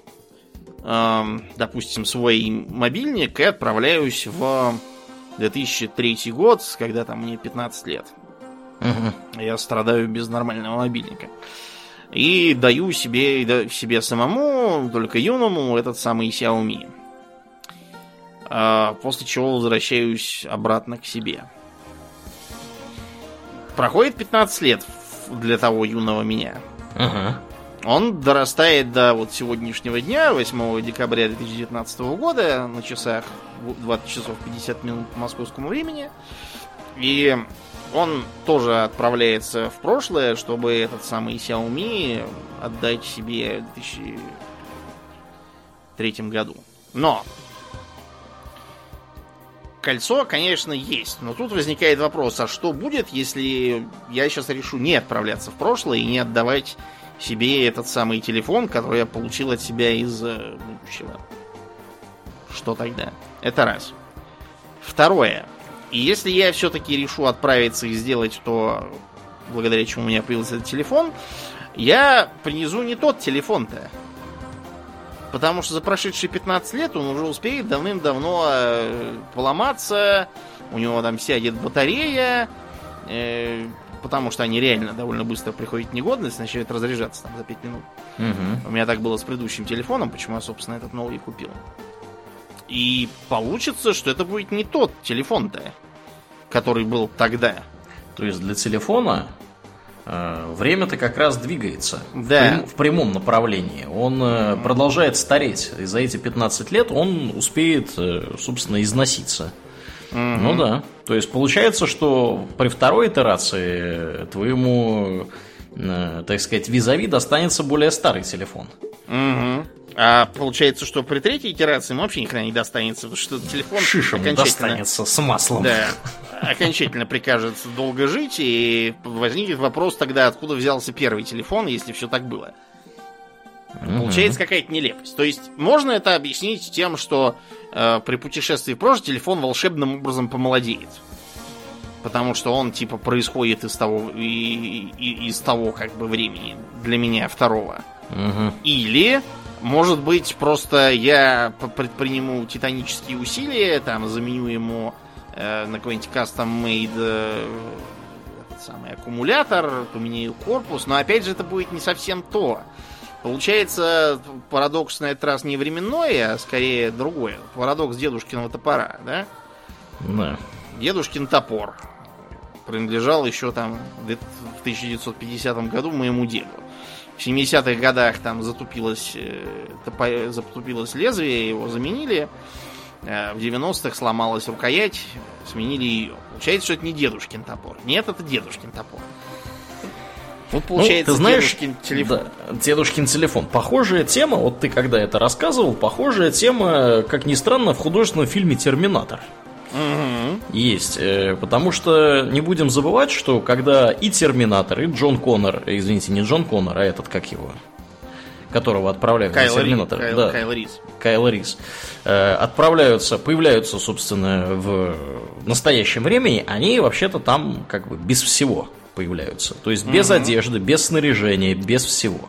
допустим, свой мобильник и отправляюсь в 2003 год, когда там мне 15 лет. Угу. Я страдаю без нормального мобильника. И даю себе, себе самому, только юному, этот самый Xiaomi. А после чего возвращаюсь обратно к себе. Проходит 15 лет для того юного меня. Ага. Он дорастает до вот сегодняшнего дня, 8 декабря 2019 года, на часах 20 часов 50 минут по московскому времени. И он тоже отправляется в прошлое, чтобы этот самый Xiaomi отдать себе в 2003 году. Но кольцо, конечно, есть. Но тут возникает вопрос, а что будет, если я сейчас решу не отправляться в прошлое и не отдавать себе этот самый телефон, который я получил от себя из э, будущего. Что тогда? Это раз. Второе. И если я все-таки решу отправиться и сделать то, благодаря чему у меня появился этот телефон, я принесу не тот телефон-то. Потому что за прошедшие 15 лет он уже успеет давным-давно э, поломаться, у него там сядет батарея, э, потому что они реально довольно быстро приходят в негодность, начинают разряжаться там за 5 минут. Угу. У меня так было с предыдущим телефоном, почему я, собственно, этот новый купил. И получится, что это будет не тот телефон-то, который был тогда. То есть для телефона э, время-то как раз двигается да. в, прям, в прямом направлении. Он э, продолжает стареть. И за эти 15 лет он успеет, э, собственно, износиться. Угу. Ну да. То есть получается, что при второй итерации твоему, э, так сказать, визави достанется более старый телефон. Угу. А получается, что при третьей итерации ему вообще никогда не достанется, потому что телефон Шишем окончательно... достанется с маслом. Да, окончательно прикажет долго жить, и возникнет вопрос тогда, откуда взялся первый телефон, если все так было. Получается какая-то нелепость. То есть можно это объяснить тем, что э, при путешествии в прошлое телефон волшебным образом помолодеет. потому что он типа происходит из того и, и- из того как бы времени для меня второго. Мгм. Или, может быть, просто я п- предприму титанические усилия, там заменю ему э, на какой-нибудь custom-made э, самый аккумулятор, поменяю корпус, но опять же это будет не совсем то. Получается, парадокс на этот раз не временной, а скорее другой. Парадокс дедушкиного топора, да? Да. Дедушкин топор принадлежал еще там в 1950 году моему деду. В 70-х годах там затупилось, э, топо- затупилось лезвие, его заменили. Э, В 90-х сломалась рукоять, сменили ее. Получается, что это не дедушкин топор. Нет, это дедушкин топор. Вот Ну, получается ты знаешь, дедушкин телефон. Да, дедушкин телефон. Похожая тема, вот ты когда это рассказывал, похожая тема, как ни странно, в художественном фильме «Терминатор». Мгм. Есть, э, потому что не будем забывать, что когда и Терминатор, и Джон Коннор, э, извините, не Джон Коннор, а этот, как его, которого отправляют Кайл, на Ри- Терминатор, Кайл- да, Кайл Рис. Кайл Рис, э, отправляются, появляются, собственно, в настоящем времени, они вообще-то там как бы без всего появляются. То есть без одежды, без снаряжения, без всего.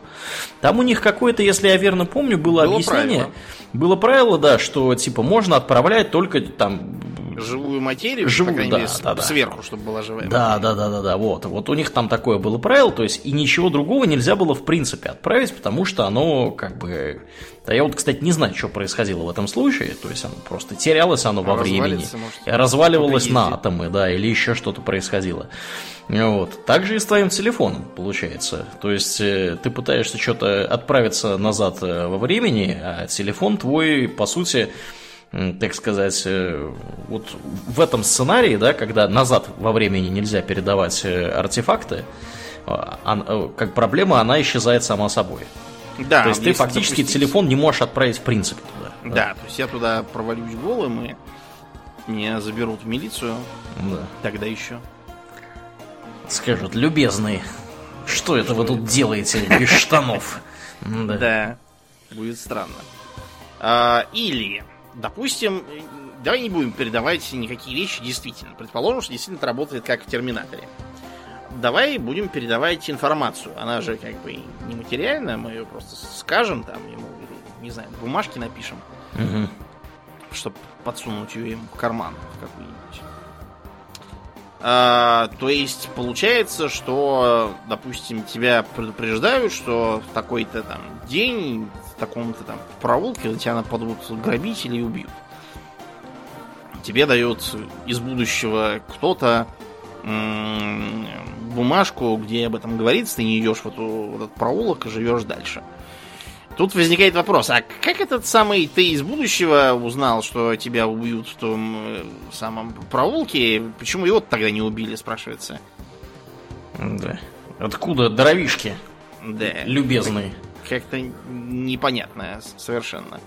Там у них какое-то, если я верно помню, было, Было объяснение. правило. Было правило, да, что типа можно отправлять только там Живую материю, Живую, по да, мере, да, да. сверху, чтобы была живая. Да, да, да, да, да, вот. Вот у них там такое было правило, то есть и ничего другого нельзя было в принципе отправить, потому что оно как бы... Да я вот, кстати, не знаю, что происходило в этом случае, то есть оно просто терялось оно во времени, может, разваливалось на атомы, да, или еще что-то происходило. Вот. Так же и с твоим телефоном, получается. То есть э, ты пытаешься что-то отправиться назад э, во времени, а телефон твой, по сути, так сказать, э, вот в этом сценарии, да, когда назад во времени нельзя передавать артефакты, а, ан- э, как проблема, она исчезает сама собой. Да, то есть ты фактически допустить- телефон не можешь отправить в принципе туда. Да, то есть я туда провалюсь голым, и меня заберут в милицию, Да. тогда еще. Скажут, любезный, что это вы тут делаете без штанов? Да. Да, будет странно. А, или, допустим, давай не будем передавать никакие вещи действительно. Предположим, что действительно это работает как в Терминаторе. Давай будем передавать информацию. Она же как бы нематериальная, мы ее просто скажем там ему, не знаю, бумажки напишем, Мгм. чтобы подсунуть ее ему в карман в какой-нибудь. А, то есть получается, что, допустим, тебя предупреждают, что в такой-то там день в таком-то там проулке на тебя нападут грабители и убьют. Тебе дают из будущего кто-то бумажку, где об этом говорится, ты не идешь в, эту, в этот проулок и живешь дальше. Тут возникает вопрос, а как этот самый ты из будущего узнал, что тебя убьют в том э, самом проулке? Почему его тогда не убили, спрашивается? Да. Откуда дровишки, Да. любезный? Как-то непонятно совершенно.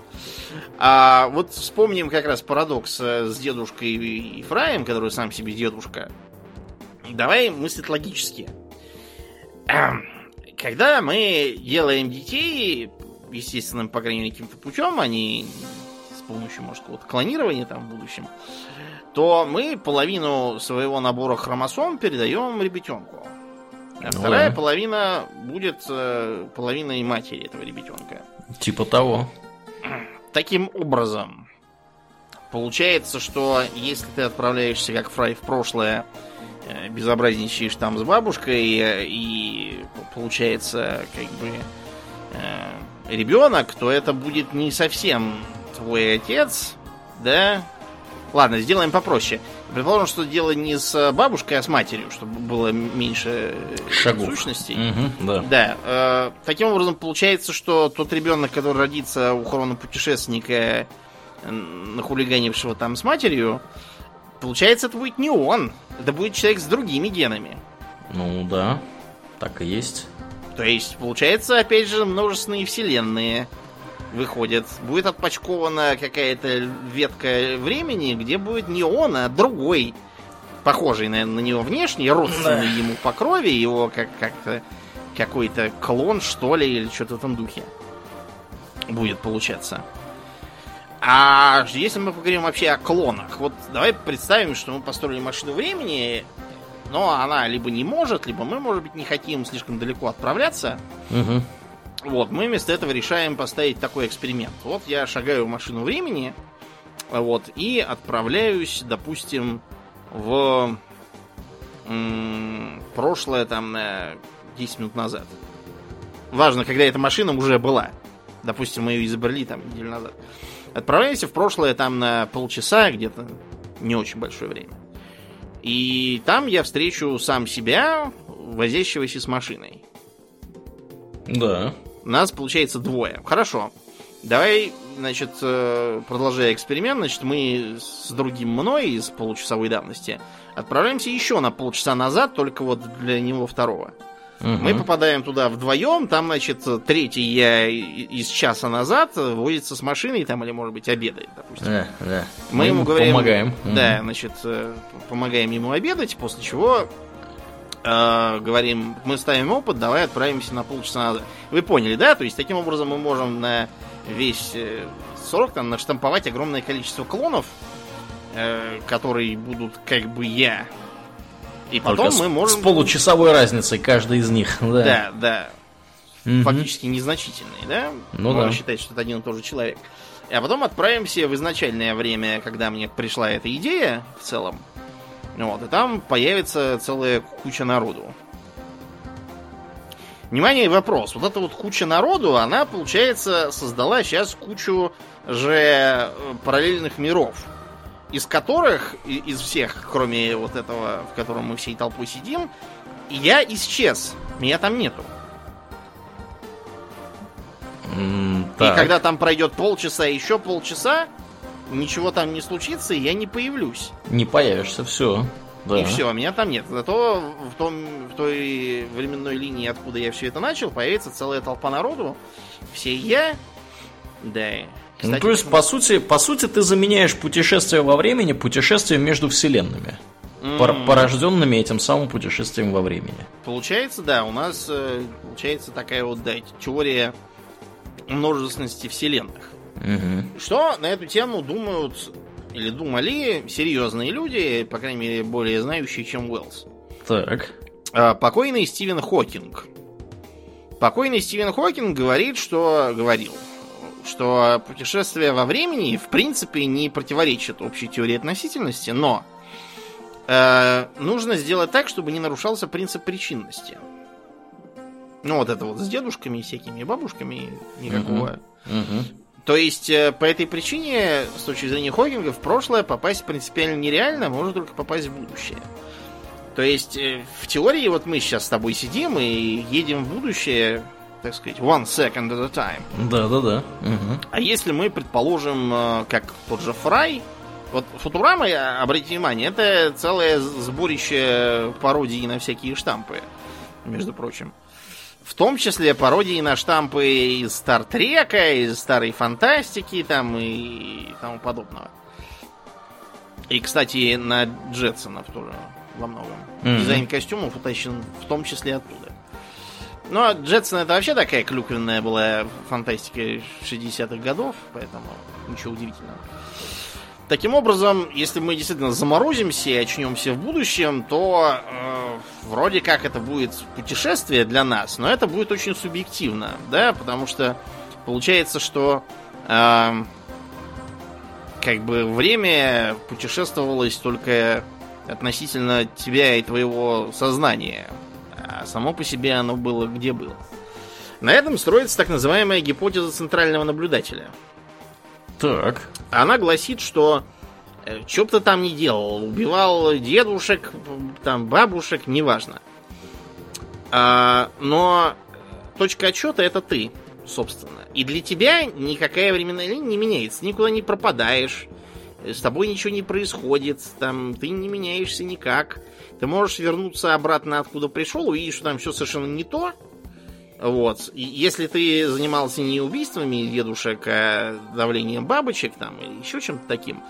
А вот вспомним как раз парадокс э, с дедушкой Ефраем, который сам себе дедушка. Давай мыслить логически. Эм, Когда мы делаем детей, естественным, по крайней мере, каким-то путем, а не с помощью, может, какого-то клонирования там в будущем, то мы половину своего набора хромосом передаем ребятенку. А Ну вторая да. половина будет э, половиной матери этого ребятенка. Типа того. Таким образом, получается, что если ты отправляешься как Фрай в прошлое, э, безобразничаешь там с бабушкой, э, и получается как бы э, ребенок, то это будет не совсем твой отец, да? Ладно, сделаем попроще. Предположим, что дело не с бабушкой, а с матерью, чтобы было меньше Шагов. сущностей. Мгм, да. Да, э, таким образом получается, что тот ребенок, который родится у путешественника, э, нахулиганившего там с матерью, получается, это будет не он. Это будет человек с другими генами. Ну да, так и есть. То есть, получается, опять же, множественные вселенные выходят. Будет отпочкована какая-то ветка времени, где будет не он, а другой, похожий на, на него внешне, родственный ему по крови, его как- как-то какой-то клон, что ли, или что-то в этом духе будет получаться. А если мы поговорим вообще о клонах, вот давай представим, что мы построили машину времени, но она либо не может, либо мы, может быть, не хотим слишком далеко отправляться. Угу. Вот, мы вместо этого решаем поставить такой эксперимент. Вот я шагаю в машину времени, вот, и отправляюсь, допустим, в м, прошлое, там, на 10 минут назад. Важно, когда эта машина уже была. Допустим, мы ее изобрели там неделю назад. Отправляемся в прошлое там на полчаса, где-то не очень большое время. И там я встречу сам себя, возящегося с машиной. Да. Нас получается двое. Хорошо. Давай, значит, э, продолжая эксперимент, значит, мы с другим мной из получасовой давности отправляемся еще на полчаса назад, только вот для него второго. Мгм. Мы попадаем туда вдвоем, там, значит, третий я из часа назад возится с машиной, там, или, может быть, обедает, допустим. Да, да. Мы ему говорим... Помогаем. Да, значит, э, помогаем ему обедать, после чего э, говорим, мы ставим опыт, давай отправимся на полчаса назад. Вы поняли, да? То есть, таким образом мы можем на весь э, срок там наштамповать огромное количество клонов, э, которые будут как бы я. И Только потом с, мы можем... с получасовой разницей каждый из них. Да. Да, да. Мгм. Фактически незначительные, да? Ну Можно да. считать, что это один и тот же человек. А потом отправимся в изначальное время, когда мне пришла эта идея в целом. Вот, и там появится целая куча народу. Внимание, вопрос. Вот эта вот куча народу, она, получается, создала сейчас кучу же э, параллельных миров, из которых, из всех, кроме вот этого, в котором мы всей толпой сидим, я исчез. Меня там нету. М, И так. когда там пройдет полчаса, еще полчаса, ничего там не случится, и я не появлюсь. Не появишься, все. Да. И все, меня там нет. Зато в, том, в той временной линии, откуда я все это начал, появится целая толпа народу. Все я. Да. Ну, Кстати, то есть, по сути, по сути, ты заменяешь путешествие во времени путешествием между вселенными, м, порожденными этим самым путешествием во времени. Получается, да, у нас э, получается такая вот, да, теория множественности вселенных. Мгм. Что на эту тему думают или думали серьезные люди, по крайней мере, более знающие, чем Уэллс. Так. А, Покойный Стивен Хокинг. Покойный Стивен Хокинг говорит, что говорил, что путешествие во времени в принципе не противоречит общей теории относительности, но э, нужно сделать так, чтобы не нарушался принцип причинности. Ну вот это вот с дедушками всякими, бабушками никакого. Мгм. То есть, э, по этой причине, с точки зрения Хокинга, в прошлое попасть принципиально нереально, можно только попасть в будущее. То есть, э, в теории, вот мы сейчас с тобой сидим и едем в будущее, так сказать, one second at a time. Да-да-да. Мгм. А если мы, предположим, э, как тот же Фрай, вот Футурама, обратите внимание, это целое сборище пародий на всякие штампы, между прочим. В том числе пародии на штампы из Стартрека, из старой фантастики там и тому подобного. И, кстати, на Джетсонов тоже во многом. Мгм. Дизайн костюмов утащен в том числе оттуда. Ну, а Джетсон это вообще такая клюквенная была фантастика 60-х годов, поэтому ничего удивительного. Таким образом, если мы действительно заморозимся и очнемся в будущем, то э, вроде как это будет путешествие для нас, но это будет очень субъективно, да, потому что получается, что э, как бы время путешествовалось только относительно тебя и твоего сознания, а само по себе оно было где было. На этом строится так называемая гипотеза центрального наблюдателя. Так. Она гласит, что что бы ты там ни делал, убивал дедушек, там бабушек, неважно. А, но точка отчета это ты, собственно. И для тебя никакая временная линия не меняется, никуда не пропадаешь, с тобой ничего не происходит, там ты не меняешься никак. Ты можешь вернуться обратно, откуда пришел, увидишь, что там все совершенно не то. Вот. И если ты занимался не убийствами дедушек, а давлением бабочек там или еще чем-то таким,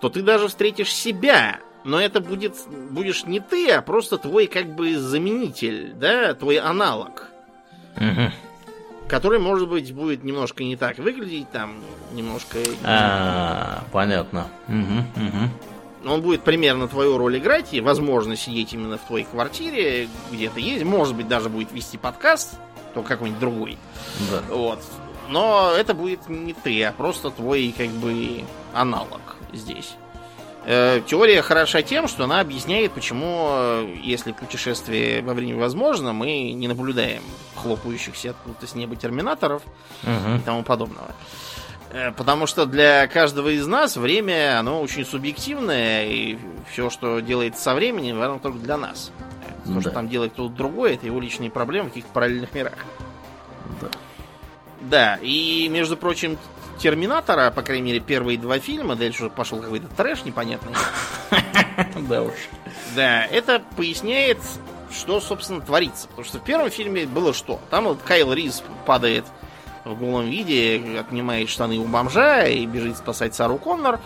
то ты даже встретишь себя. Но это будет будешь не ты, а просто твой как бы заменитель, да, твой аналог, который, может быть, будет немножко не так выглядеть, там, немножко... А, понятно. Угу, угу. Он будет примерно твою роль играть, и, возможно, сидеть именно в твоей квартире, где-то есть. Может быть, даже будет вести подкаст, то какой-нибудь другой. Да. Вот. Но это будет не ты, а просто твой, как бы, аналог здесь. Э, теория хороша тем, что она объясняет, почему, э, если путешествие во времени возможно, мы не наблюдаем хлопающихся откуда-то с неба терминаторов Угу. и тому подобного. Э, Потому что для каждого из нас время, оно очень субъективное, и все, что делается со временем, оно только для нас. То, что Да. там делает кто-то другой, это его личные проблемы в каких-то параллельных мирах. Да. Да, и, между прочим, Терминатора, по крайней мере, первые два фильма, дальше уже пошел какой-то трэш непонятный. Да уж. Да, это поясняет, что, собственно, творится. Потому что в первом фильме было что? Там вот Кайл Риз падает в голом виде, отнимает штаны у бомжа и бежит спасать Сару Коннор.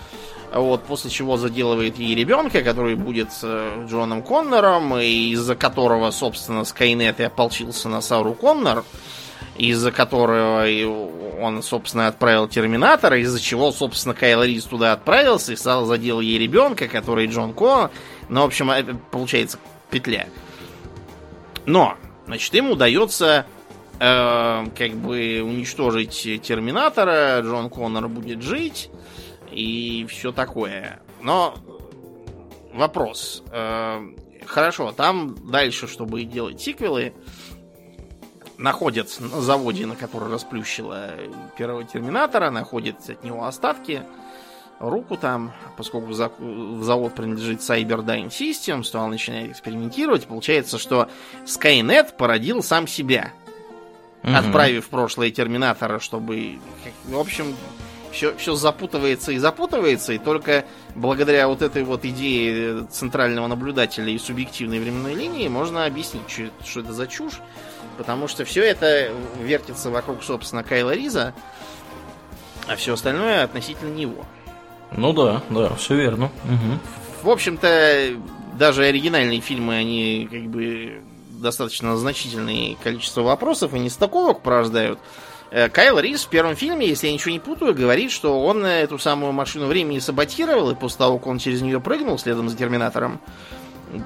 Вот, после чего заделывает ей ребенка, который будет э, Джоном Коннором, и из-за которого, собственно, Скайнет и ополчился на Сару Коннор, из-за которого он, собственно, отправил Терминатора, из-за чего, собственно, Кайл Риз туда отправился и стал задел ей ребенка, который Джон Коннор. Ну, в общем, получается петля. Но, значит, им удается э, как бы уничтожить Терминатора, Джон Коннор будет жить и все такое. Но вопрос. Э, хорошо, там дальше, чтобы делать сиквелы, находят на заводе, на который расплющила первого Терминатора, находят от него остатки, руку там, поскольку за- завод принадлежит Cyberdyne Systems, то он начинает экспериментировать. Получается, что Skynet породил сам себя, Мгм. отправив прошлое Терминатора, чтобы... В общем, все, все запутывается и запутывается, и только благодаря вот этой вот идее центрального наблюдателя и субъективной временной линии можно объяснить, что, что это за чушь. Потому что все это вертится вокруг, собственно, Кайла Риза, а все остальное относительно него. Ну да, да, все верно. Мгм. В общем-то, даже оригинальные фильмы, они как бы достаточно значительное количество вопросов и нестыковок порождают. Э, Кайл Рис в первом фильме, если я ничего не путаю, говорит, что он э, эту самую машину времени саботировал, и после того, как он через нее прыгнул следом за Терминатором,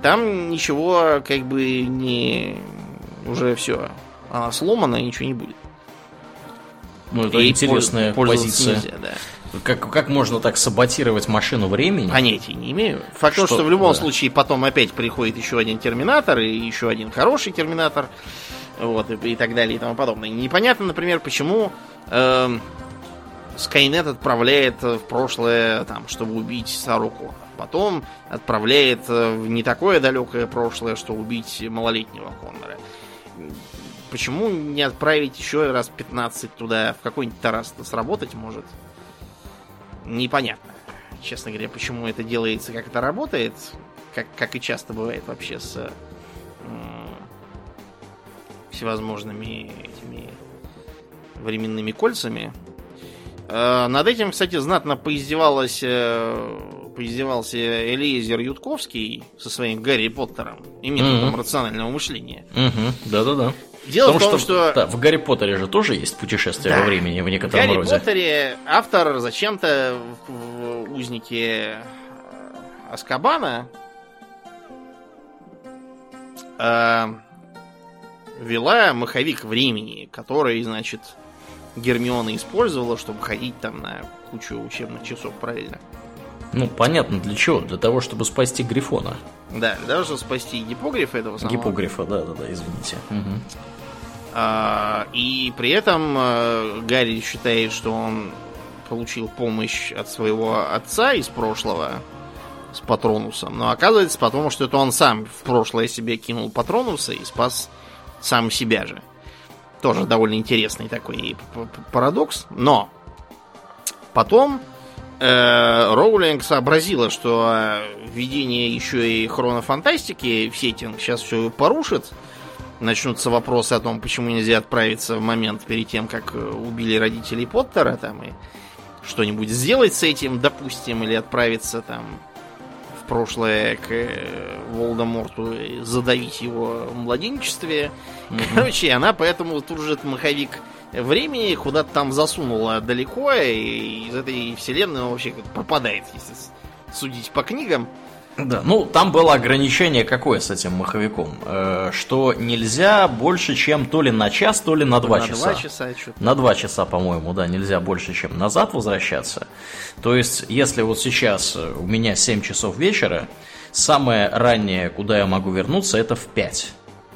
там ничего как бы не... уже все. Она сломана, и ничего не будет. Ну, это И интересная позиция. нельзя, да. Как, как можно так саботировать машину времени? Понятия не имею. Факт то, Что- что в любом да. случае потом опять приходит еще один терминатор и еще один хороший терминатор. Вот, и, и так далее и тому подобное. Непонятно, например, почему эм, Скайнет отправляет в прошлое, там, чтобы убить Сару Коннор. Потом отправляет э, в не такое далекое прошлое, чтобы убить малолетнего Коннора. Почему не отправить еще раз 15 туда, в какой-нибудь Тарас сработать может? Непонятно. Честно говоря, почему это делается, как это работает, как, как и часто бывает вообще с м, всевозможными этими временными кольцами. Э, над этим, кстати, знатно поиздевалась, э, поиздевался Элиезер Ютковский со своим Гарри Поттером и методом Мгм. рационального мышления. Мгм, Да-да-да. Дело Потому в том, что, да, в Гарри Поттере же тоже есть путешествие Да. во времени в в некотором Гарри роде. Поттере автор зачем-то в, в узнике э, Аскабана э, вела маховик времени, который, значит, Гермиона использовала, чтобы ходить там на кучу учебных часов параллельно. Ну, понятно, для чего? Для того, чтобы спасти Грифона. Да, даже спасти гипогрифа этого самого. Гипогрифа, да-да-да, извините. Мгм. А, и при этом э, Гарри считает, что он получил помощь от своего отца из прошлого с Патронусом. Но оказывается потому, что это он сам в прошлое себе кинул Патронуса и спас сам себя же. Тоже довольно интересный такой парадокс. Но потом э, Роулинг сообразила, что э, введение еще и хронофантастики в сеттинг сейчас все порушит. Начнутся вопросы о том, почему нельзя отправиться в момент перед тем, как э, убили родителей Поттера, там, и что-нибудь сделать с этим, допустим, или отправиться там в прошлое к э, Волдеморту и задавить его в младенчестве. Короче, она поэтому тут же этот маховик времени куда-то там засунула далеко, и из этой вселенной он вообще пропадает, если судить по книгам. Да, ну там было ограничение какое с этим маховиком, э, что нельзя больше, чем то ли на час, то ли на два на часа. Два часа на два часа, по-моему, да, нельзя больше, чем назад возвращаться. То есть, если вот сейчас у меня 7 часов вечера, самое раннее, куда я могу вернуться, это в 5.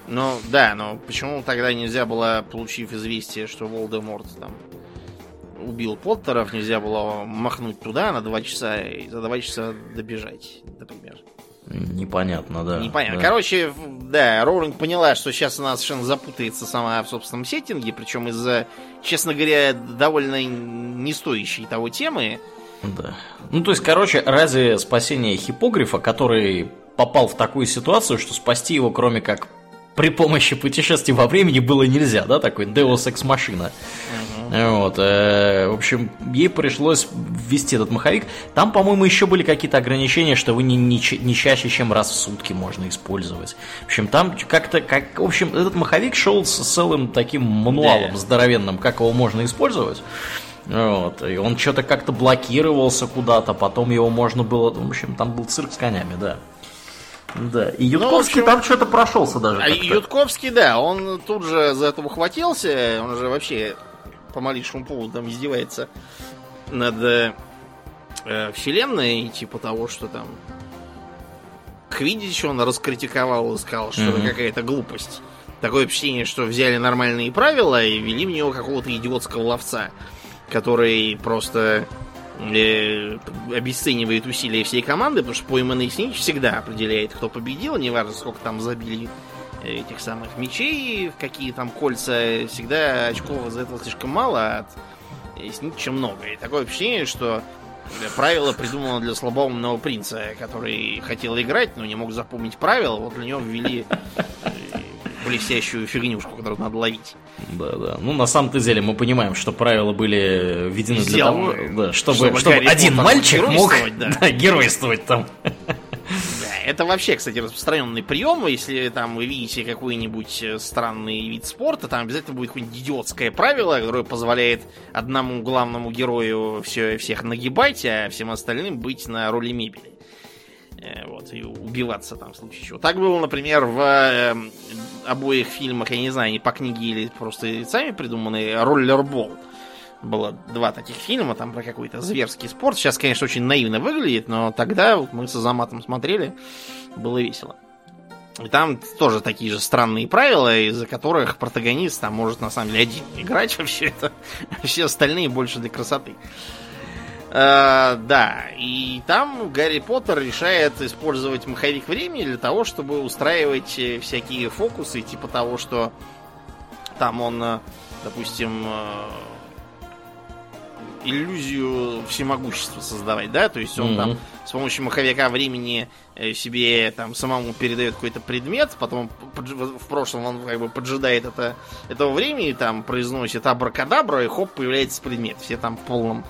Ну, да, но почему тогда нельзя было, получив известие, что Волдеморт там убил Поттеров, нельзя было махнуть туда на два часа и за два часа добежать, например. Непонятно, да. Непонятно. Да. Короче, да, Роулинг поняла, что сейчас она совершенно запутается сама в собственном сеттинге, причем из-за, честно говоря, довольно не стоящей того темы. Да. Ну, то есть, короче, ради спасения хипогрифа, который попал в такую ситуацию, что спасти его, кроме как при помощи путешествий во времени, было нельзя, да, такой Deus Ex Machina. Вот, э, в общем, ей пришлось ввести этот маховик. Там, по-моему, еще были какие-то ограничения, что вы не, не, не чаще, чем раз в сутки можно использовать. В общем, там как-то, как, в общем, этот маховик шел с целым таким мануалом Да. здоровенным, как его можно использовать. Вот, и он что-то как-то блокировался куда-то, потом его можно было, в общем, там был цирк с конями, да. Да, и Ютковский общем, там что-то прошелся даже. А. Ютковский, да, он тут же за это ухватился, он же вообще по малейшему поводу там издевается над э, э, вселенной, типа того, что там Квидич он раскритиковал и сказал, что это Мгм. какая-то глупость. Такое впечатление, что взяли нормальные правила и ввели в него какого-то идиотского ловца, который просто э, обесценивает усилия всей команды, потому что пойманный снич всегда определяет, кто победил, неважно, сколько там забили этих самых мечей, какие там кольца, всегда очков из этого слишком мало, а от снича много. И такое впечатление, что э, правило придумано для слабоумного принца, который хотел играть, но не мог запомнить правила, вот для него ввели э, блестящую фигнюшку, которую надо ловить. Да, да. Ну, на самом-то деле мы понимаем, что правила были введены для Сделаны, того, да, чтобы, чтобы чтобы, один мальчик мог да. да, геройствовать там. Это вообще, кстати, распространенный прием. Если там вы видите какой-нибудь э, странный вид спорта, там обязательно будет какое-нибудь идиотское правило, которое позволяет одному главному герою все, всех нагибать, а всем остальным быть на роли мебели. Э, Вот, и убиваться там в случае чего. Так было, например, в э, обоих фильмах, я не знаю, они по книге или просто сами придуманные, роллербол. Было два таких фильма, там про какой-то зверский спорт. Сейчас, конечно, очень наивно выглядит, но тогда вот мы с Азаматом смотрели, было весело. И там тоже такие же странные правила, из-за которых протагонист там может на самом деле один играть вообще это. Все остальные больше для красоты. Э, да, и там Гарри Поттер решает использовать маховик времени для того, чтобы устраивать э, всякие фокусы, типа того, что там он, э, допустим, э, иллюзию всемогущества создавать, да, то есть он Мгм. там с помощью маховика времени э, себе там самому передает какой-то предмет, потом в прошлом он как бы поджидает это, этого времени, там произносит абракадабра, и хоп, появляется предмет. Все там в полном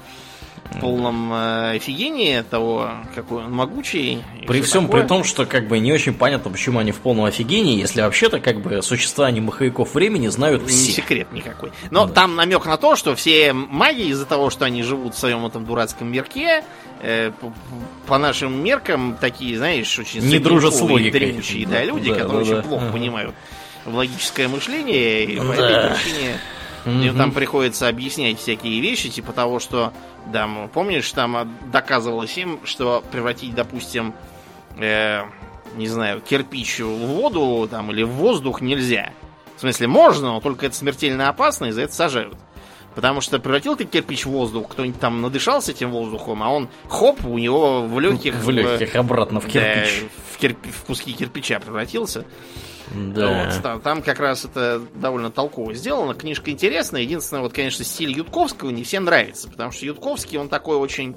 полном э, офигении того, какой он могучий. При всем такое. при том, что как бы не очень понятно, почему они в полном офигении, если вообще-то как бы существование маховиков времени знают Не все. секрет никакой. Но Да. там намек на то, что все маги из-за того, что они живут в своем этом дурацком мирке, э, по, по нашим меркам такие, знаешь, очень Не дружат с логикой. древнющие, да, Да, люди, да, которые да, очень да. плохо Ага. понимают в логическое мышление, и по Да. этой причине им Мгм. там приходится объяснять всякие вещи, типа того, что, да, помнишь, там а, доказывалось им, что превратить, допустим, э, не знаю, кирпич в воду там или в воздух нельзя. В смысле, можно, но только это смертельно опасно, и за это сажают. Потому что превратил ты кирпич в воздух, кто-нибудь там надышался этим воздухом, а он хоп, у него в легких... В легких обратно в кирпич. в, кирпи- в куски кирпича превратился. Да. Вот, там, там как раз это довольно толково сделано. Книжка интересная. Единственное, вот, конечно, стиль Ютковского не всем нравится. Потому что Ютковский, он такой очень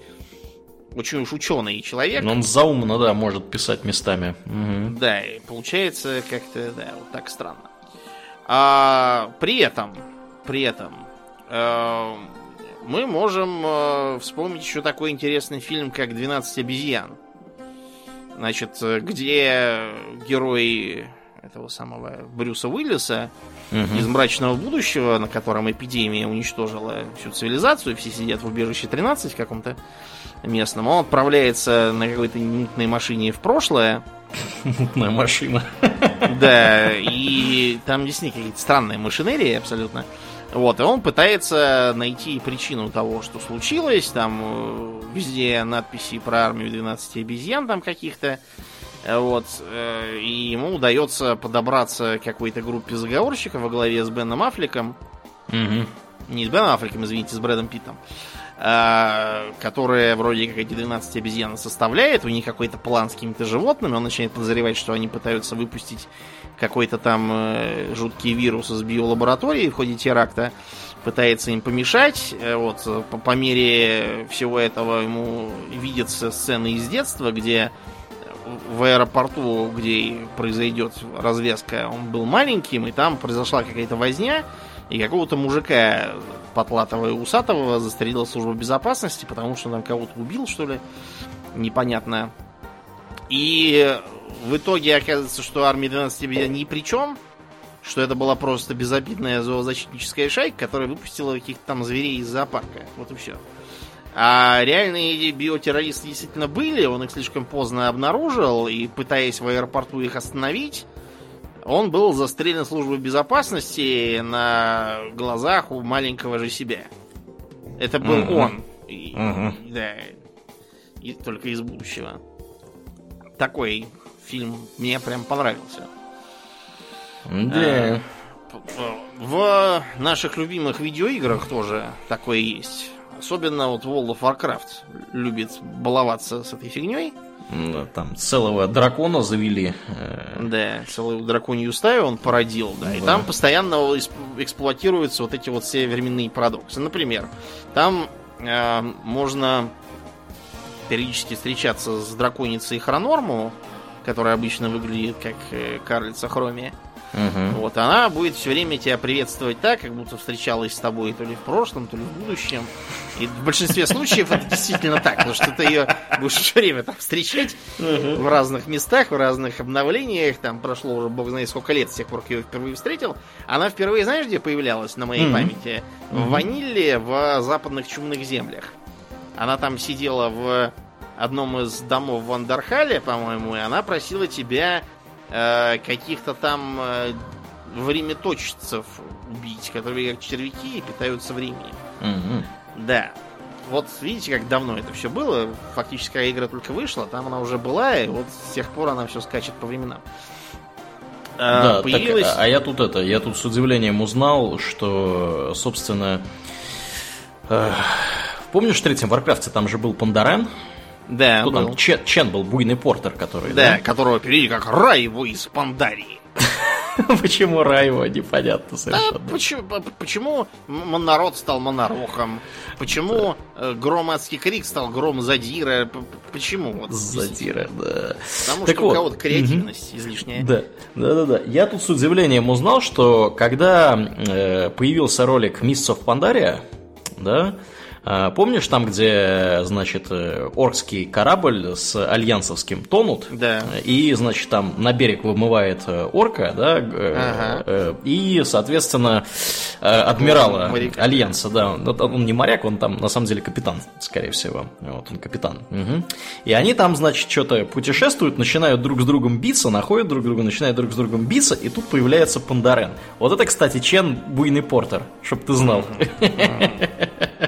очень уж ученый человек. Но он заумно, да, может писать местами. Мгм. Да, и получается как-то, да, вот так странно. А, при этом, при этом, э, мы можем э, вспомнить еще такой интересный фильм, как «12 обезьян». Значит, где герой этого самого Брюса Уиллиса Мгм. из мрачного будущего, на котором эпидемия уничтожила всю цивилизацию, все сидят в убежище 13 каком-то местном, он отправляется на какой-то мутной машине в прошлое, Мутная машина. да, и там действительно какие-то странные машинерии абсолютно. Вот, и он пытается найти причину того, что случилось. Там э, везде надписи про армию 12 обезьян там каких-то. Э, Вот, э, и ему удается подобраться к какой-то группе заговорщиков во главе с Беном Аффлеком. Мгм. Не с Беном Аффлеком, извините, с Брэдом Питтом. а, Которые вроде как эти 12 обезьян составляет. У них какой-то план с какими-то животными. Он начинает подозревать, что они пытаются выпустить какой-то там э, жуткий вирус из биолаборатории в ходе теракта. Пытается им помешать. Э, Вот, э, по, по мере всего этого ему видятся сцены из детства, где в аэропорту, где произойдет развязка, он был маленьким, и там произошла какая-то возня, и какого-то мужика потлатого и усатого застрелила служба безопасности, потому что там кого-то убил, что ли, непонятно. И в итоге оказывается, что армия 12 обезьян ни при чем, что это была просто безобидная зоозащитническая шайка, которая выпустила каких-то там зверей из зоопарка. Вот и все. А реальные биотеррористы действительно были, он их слишком поздно обнаружил, и пытаясь в аэропорту их остановить, он был застрелен службой безопасности на глазах у маленького же себя. Это был Мгм. он. И- Мгм. Да. И только из будущего. Такой фильм мне прям понравился. Да. В наших любимых видеоиграх тоже такое есть. Особенно вот World of Warcraft любит баловаться с этой фигней. Да, Там целого дракона завели. э, Да, целую драконью стаю он породил, да. И Да. там постоянно эксплуатируются вот эти вот все временные парадоксы. Например, там э, можно периодически встречаться с драконицей Хронорму, которая обычно выглядит как э, карлица Хроми. Мгм. Вот, она будет все время тебя приветствовать так, как будто встречалась с тобой то ли в прошлом, то ли в будущем. И в большинстве случаев это действительно так, потому что ты ее будешь все время там встречать в разных местах, в разных обновлениях. Там прошло уже бог знает сколько лет с тех пор, как я ее впервые встретил. Она впервые, знаешь, где появлялась на моей Мгм. памяти? В Ванилле в западных чумных землях. Она там сидела в одном из домов в Андерхале, по-моему, и она просила тебя э, каких-то там э, времяточцев убить, которые как червяки и питаются временем. Мгм. Да. Вот видите, как давно это все было. Фактически, когда игра только вышла, там она уже была, и вот с тех пор она все скачет по временам. А, Да, так, появилась... а а я тут это, я тут с удивлением узнал, что, собственно, э, помнишь в третьем Warcraft е там же был Пандарен? Да, Кто был. там? Чен, Чен был, буйный портер, который, Да, да? которого перевели как Райву из Пандарии. Почему Райва, непонятно Да, совершенно. почему, п- почему м- монород стал монорохом? Почему э, громадский крик стал гром задира? Почему? Вот, Задира, да. Потому Так что у вот. кого-то креативность излишняя. Да, да, да, да. Я тут с удивлением узнал, что когда э, появился ролик Mists of Pandaria, да, помнишь там, где, значит, э, оркский корабль с альянсовским тонут, Да. и, значит, там на берег вымывает э, орка, да, э, Ага. и, соответственно, адмирала Моряка. Альянса, да, он не моряк, он там на самом деле капитан, скорее всего, вот он капитан. Мгм. И они там, значит, что-то путешествуют, начинают друг с другом биться, находят друг друга, начинают друг с другом биться, и тут появляется Пандарен. Вот это, кстати, Чен Буйный Портер, чтоб ты знал.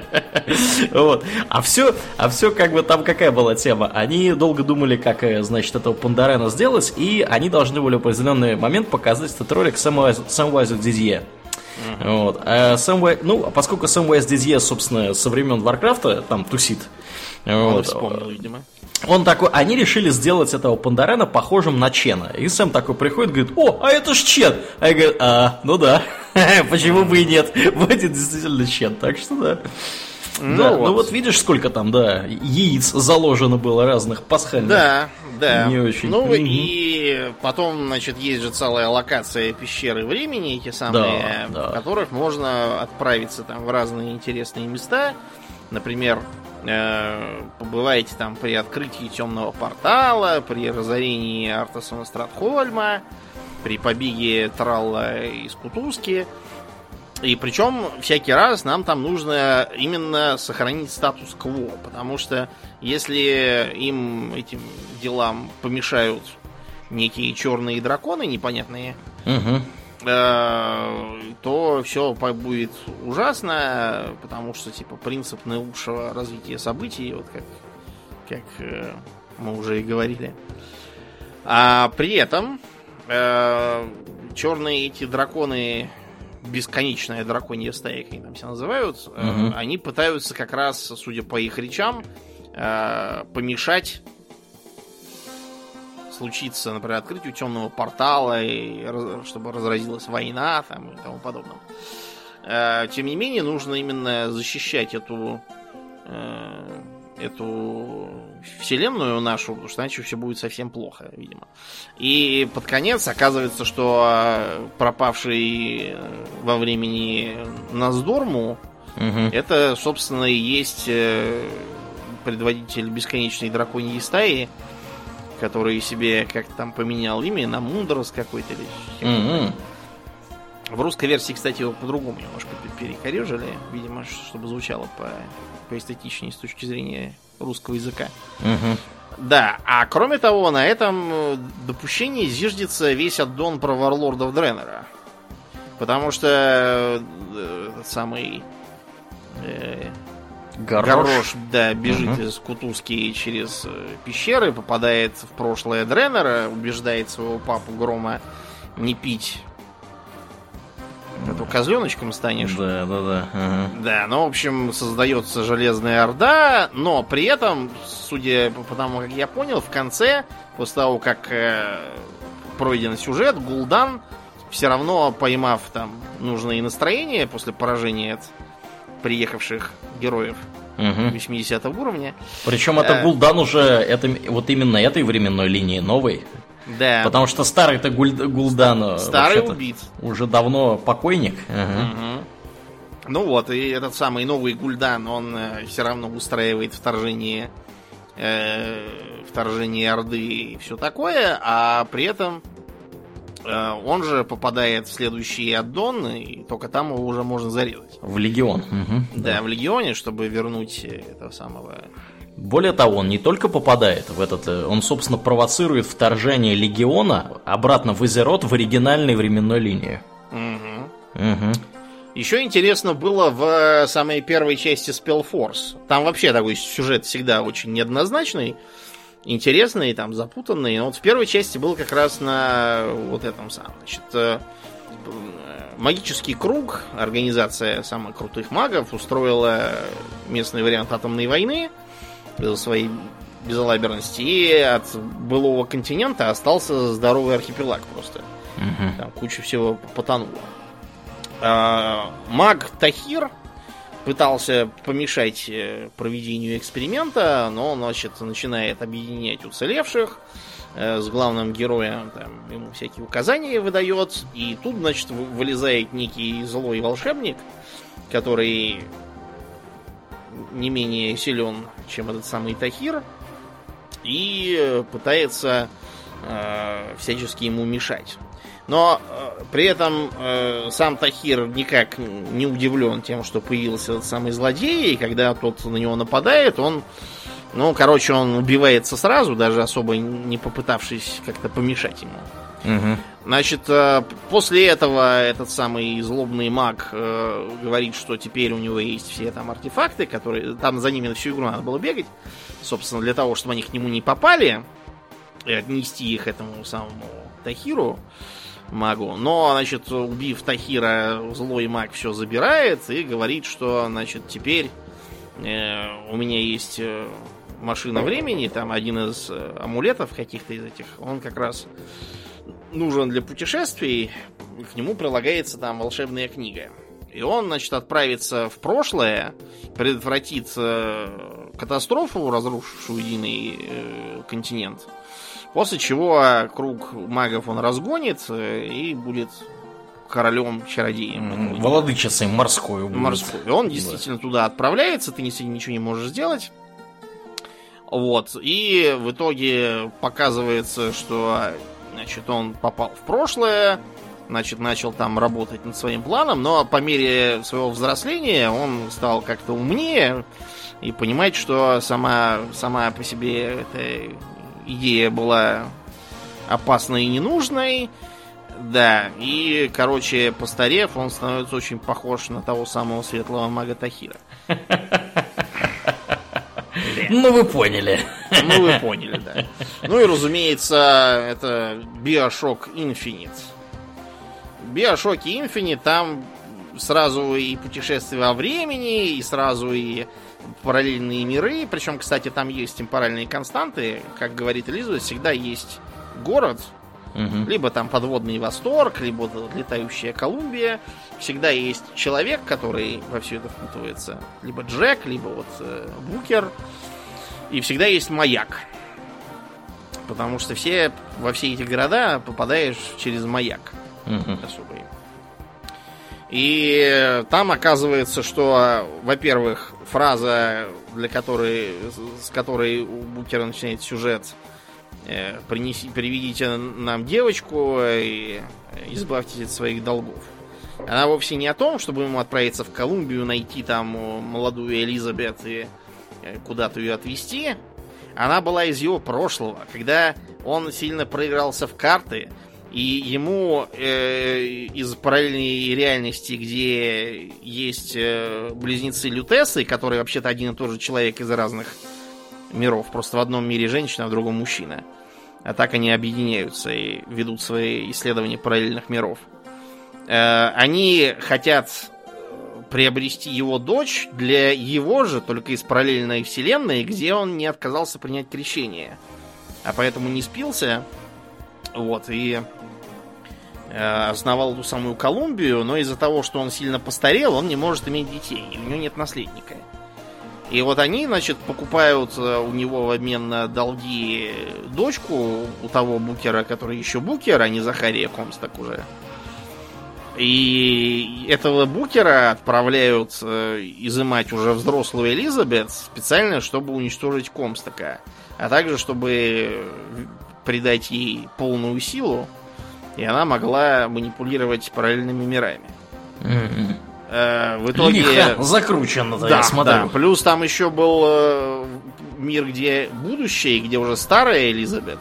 Вот. А все, а все как бы там какая была тема? Они долго думали, как, э, значит, этого Пандарена сделать, и они должны были в определенный момент показать этот ролик Самуайзу Дидье. Вот. А Самуай- ну, а поскольку Самуайз Дидье, собственно, со времен Варкрафта там тусит, Он вот, вспомнил, видимо. он такой, они решили сделать этого Пандарена похожим на Чена. И Сэм такой приходит, говорит, о, а это ж Чен. А я говорю, а, ну да, почему бы и нет. Будет действительно Чен, так что да. Ну да, вот. ну вот видишь, сколько там, да, яиц заложено было разных пасхальных. Да, да. Не очень. Ну Мгм. и потом, значит, есть же целая локация пещеры времени, эти самые, Да, да. в которых можно отправиться там в разные интересные места Например, э, побываете там при открытии темного портала, при разорении Артасона Стратхольма, при побеге Тралла из Кутузки. И причем всякий раз нам там нужно именно сохранить статус-кво, потому что если им этим делам помешают некие черные драконы непонятные, Угу. э, то все будет ужасно, потому что типа принцип наилучшего развития событий, вот как, как э, мы уже и говорили. А при этом э, черные эти драконы, бесконечная драконья стая, как они там себя называют, э, Мгм. они пытаются как раз, судя по их речам, э, помешать случиться, например, открытию темного портала, и чтобы разразилась война там, и тому подобное. Э, Тем не менее, нужно именно защищать эту э, эту вселенную нашу, потому что иначе все будет совсем плохо, видимо. И под конец оказывается, что э, пропавший э, во времени Наздорму Угу. это, собственно, и есть э, предводитель бесконечной драконьей стаи, который себе как-то там поменял имя на Мундрос какой-то или Угу. В русской версии, кстати, его по-другому немножко пе- перекорежили, видимо, чтобы звучало по, поэстетичнее с точки зрения русского языка. Угу. Да, а кроме того, на этом э, допущении зиждется весь аддон про варлордов Дренера. Потому что э, самый э, Горош. Горош, да, бежит Мгм. из Кутузки через э, пещеры, попадает в прошлое Дренера, убеждает своего папу Грома не пить. А то козленочком станешь. Да, да, да. ага. Да, ну, в общем, создается Железная Орда, но при этом, судя по тому, как я понял, в конце, после того, как э, пройден сюжет, Гул'дан, все равно поймав там нужное настроение после поражения от приехавших героев Мгм. 80 уровня, Причем это Э. Гул'дан уже это, вот именно этой временной линии новой. Да, Потому что старый-то Гуль- Гул'дан э, старый убит. уже давно покойник. Ага. Мгм. Ну вот, и этот самый новый Гульдан, он все равно устраивает вторжение, э, вторжение Орды и все такое, а при этом э, он же попадает в следующий аддон, и только там его уже можно зарезать. В Легион. Мгм. Да, в Легионе, чтобы вернуть э, этого самого... Более того, он не только попадает в этот, э, он, собственно, провоцирует вторжение Легиона обратно в Изерот в оригинальной временной линии. Мгм. Мгм. Еще интересно было в э, самой первой части Spellforce. Там вообще такой сюжет всегда очень неоднозначный, интересный, там запутанный. Но вот в первой части был как раз на вот этом самом. Значит, э, э, магический круг, организация самых крутых магов, устроила местный вариант атомной войны своей безалаберности. И от былого континента остался здоровый архипелаг просто. Мгм. Там куча всего потонуло. А, Маг Тахир пытался помешать э, проведению эксперимента, но, значит, начинает объединять уцелевших э, с главным героем, там, ему всякие указания выдает, и тут, значит, вы- вылезает некий злой волшебник, который не менее силен, чем этот самый Тахир, и пытается э, всячески ему мешать. Но э, при этом э, сам Тахир никак не удивлен тем, что появился этот самый злодей, и когда тот на него нападает, он, ну, короче, он убивается сразу, даже особо не попытавшись как-то помешать ему. Значит, э, после этого этот самый злобный маг э, говорит, что теперь у него есть все там артефакты, которые там за ними на всю игру надо было бегать, собственно, для того, чтобы они к нему не попали, и отнести их этому самому Тахиру магу. Но, значит, убив Тахира, злой маг все забирает и говорит, что, значит, теперь э, у меня есть э, машина времени, там один из амулетов каких-то из этих, он как раз нужен для путешествий, к нему прилагается там волшебная книга. И он, значит, отправится в прошлое, предотвратит э, катастрофу, разрушившую единый э, континент. После чего круг магов он разгонит э, и будет королем-чародеем. Mm, Владычицей морской. Морской. И он действительно да. туда отправляется, ты ничего не можешь сделать. Вот. И в итоге показывается, что значит, он попал в прошлое, значит, начал там работать над своим планом, но по мере своего взросления он стал как-то умнее и понимать, что сама, сама по себе эта идея была опасной и ненужной. Да, и, короче, постарев, он становится очень похож на того самого светлого мага Тахира. Ну, вы поняли. Ну, вы поняли, да. Ну и, разумеется, это Bioshock Infinite. Bioshock Infinite там сразу и путешествие во времени, и сразу и параллельные миры. Причем, кстати, там есть темпоральные константы. Как говорит Элизабет, всегда есть город, угу. либо там подводный восторг, либо вот летающая Колумбия. Всегда есть человек, который во все это впутывается. Либо Джек, либо вот э, Букер. И всегда есть маяк. Потому что все во все эти города попадаешь через маяк угу. особый. И там оказывается, что, во-первых, фраза, для которой, с которой у Букера начинает сюжет, э, принеси, приведите нам девочку и избавьтесь от своих долгов. Она вовсе не о том, чтобы ему отправиться в Колумбию, найти там молодую Элизабет и э, куда-то ее отвезти. Она была из его прошлого, когда он сильно проигрался в карты, и ему э, из параллельной реальности, где есть э, близнецы Лютесы, которые вообще-то один и тот же человек из разных миров, просто в одном мире женщина, а в другом мужчина. А так они объединяются и ведут свои исследования параллельных миров. Э, они хотят приобрести его дочь для его же, только из параллельной вселенной, где он не отказался принять крещение. А поэтому не спился. Вот, и Э, основал ту самую Колумбию, но из-за того, что он сильно постарел, он не может иметь детей, и у него нет наследника. И вот они, значит, покупают э, у него в обмен на долги дочку у того букера, который еще букер, а не Захария Комсток уже. И этого букера отправляют э, изымать уже взрослую Элизабет специально, чтобы уничтожить Комстока. А также, чтобы придать ей полную силу и она могла манипулировать параллельными мирами. Mm-hmm. Э, в итоге... Лихо закручено, да, я смотрю. Да. Плюс там еще был э, мир, где будущее, где уже старая Элизабет.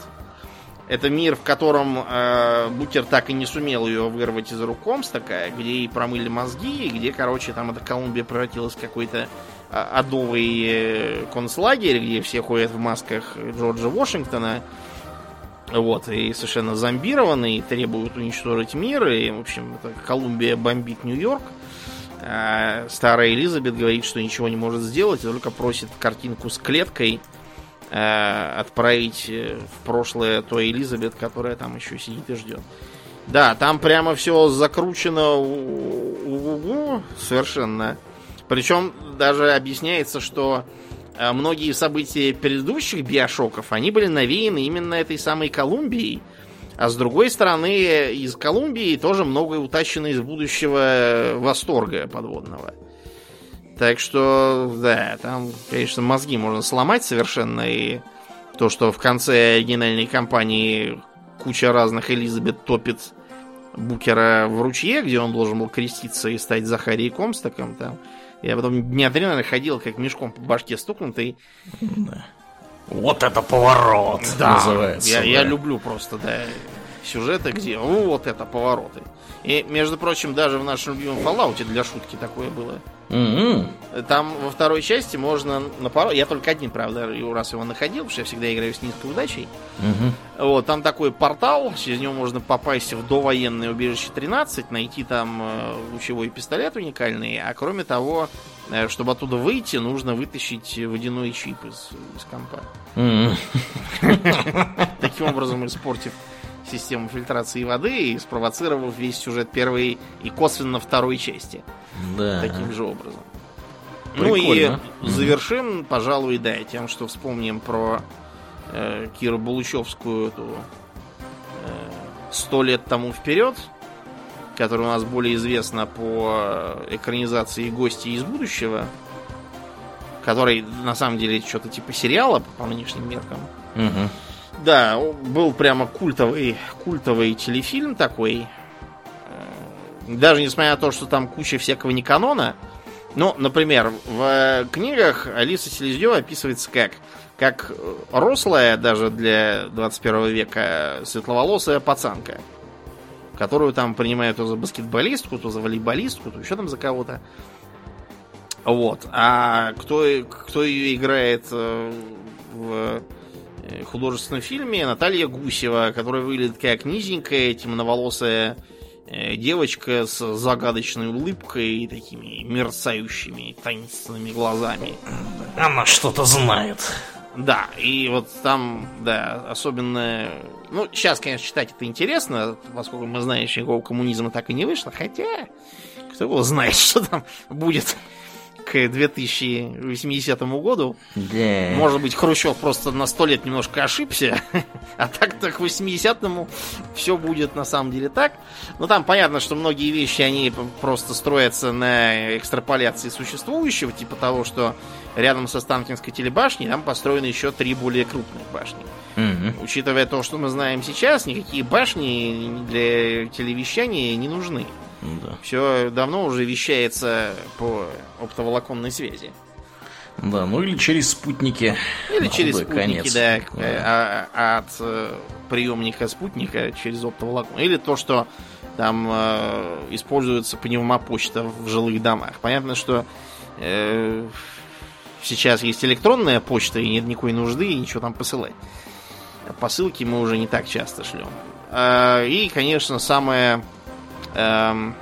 Это мир, в котором э, Букер так и не сумел ее вырвать из рук такая, где ей промыли мозги, и где, короче, там эта Колумбия превратилась в какой-то а, адовый э, концлагерь, где все ходят в масках Джорджа Вашингтона вот, и совершенно зомбированные, требуют уничтожить мир, и, в общем, это Колумбия бомбит Нью-Йорк. А старая Элизабет говорит, что ничего не может сделать, и только просит картинку с клеткой отправить э, в прошлое той Элизабет, которая там еще сидит и ждет. Да, там прямо все закручено у, у, у, совершенно. Причем даже объясняется, что а многие события предыдущих биошоков, они были навеяны именно этой самой Колумбией. А с другой стороны, из Колумбии тоже многое утащено из будущего восторга подводного. Так что, да, там, конечно, мозги можно сломать совершенно. И то, что в конце оригинальной кампании куча разных Элизабет топит Букера в ручье, где он должен был креститься и стать Захарией Комстоком, там, я потом дня три, наверное, ходил, как мешком по башке стукнутый. Да. Вот это поворот да, называется. Я, да. я люблю просто, да, сюжеты, где вот это повороты. И, между прочим, даже в нашем любимом Fallout для шутки такое было. Угу. Там во второй части можно напорол... Я только один, правда, раз его находил, потому что я всегда играю с низкой удачей. Угу. Вот, там такой портал, через него можно попасть в довоенное убежище 13, найти там э, лучевой пистолет уникальный, а кроме того, э, чтобы оттуда выйти, нужно вытащить водяной чип из, из компа. Таким образом, испортив систему фильтрации воды и спровоцировав весь сюжет первой и косвенно второй части. Да. Таким же образом. Прикольно. Ну и завершим, пожалуй, да, тем, что вспомним про э, Киру Булычевскую эту э, сто лет тому вперед, которая у нас более известна по экранизации «Гости из будущего», который на самом деле что-то типа сериала по нынешним меркам. Угу. Да, был прямо культовый, культовый телефильм такой. Э, даже несмотря на то, что там куча всякого не канона. Ну, например, в книгах Алиса Селезнева описывается как как рослая даже для 21 века светловолосая пацанка, которую там принимают то за баскетболистку, то за волейболистку, то еще там за кого-то. Вот. А кто, кто ее играет э, в художественном фильме? Наталья Гусева, которая выглядит как низенькая, темноволосая э, девочка с загадочной улыбкой и такими мерцающими таинственными глазами. Она что-то знает. Да, и вот там, да, особенно... Ну, сейчас, конечно, читать это интересно, поскольку мы знаем, что никакого коммунизма так и не вышло, хотя, кто его знает, что там будет к 2080 году. Да. Может быть, Хрущев просто на сто лет немножко ошибся, а так-то к 80-му все будет на самом деле так. Но там понятно, что многие вещи, они просто строятся на экстраполяции существующего, типа того, что рядом со Станкинской телебашней там построены еще три более крупных башни. Угу. Учитывая то, что мы знаем сейчас, никакие башни для телевещания не нужны. Да. Все давно уже вещается по оптоволоконной связи. Да, ну или через спутники. Или на через спутники, конец. да, э, а- а- от э, приемника спутника через оптоволокно. Или то, что там э, используется пневмопочта в жилых домах. Понятно, что э, сейчас есть электронная почта, и нет никакой нужды ничего там посылать. Посылки мы уже не так часто шлем. А, И, конечно, самое эм,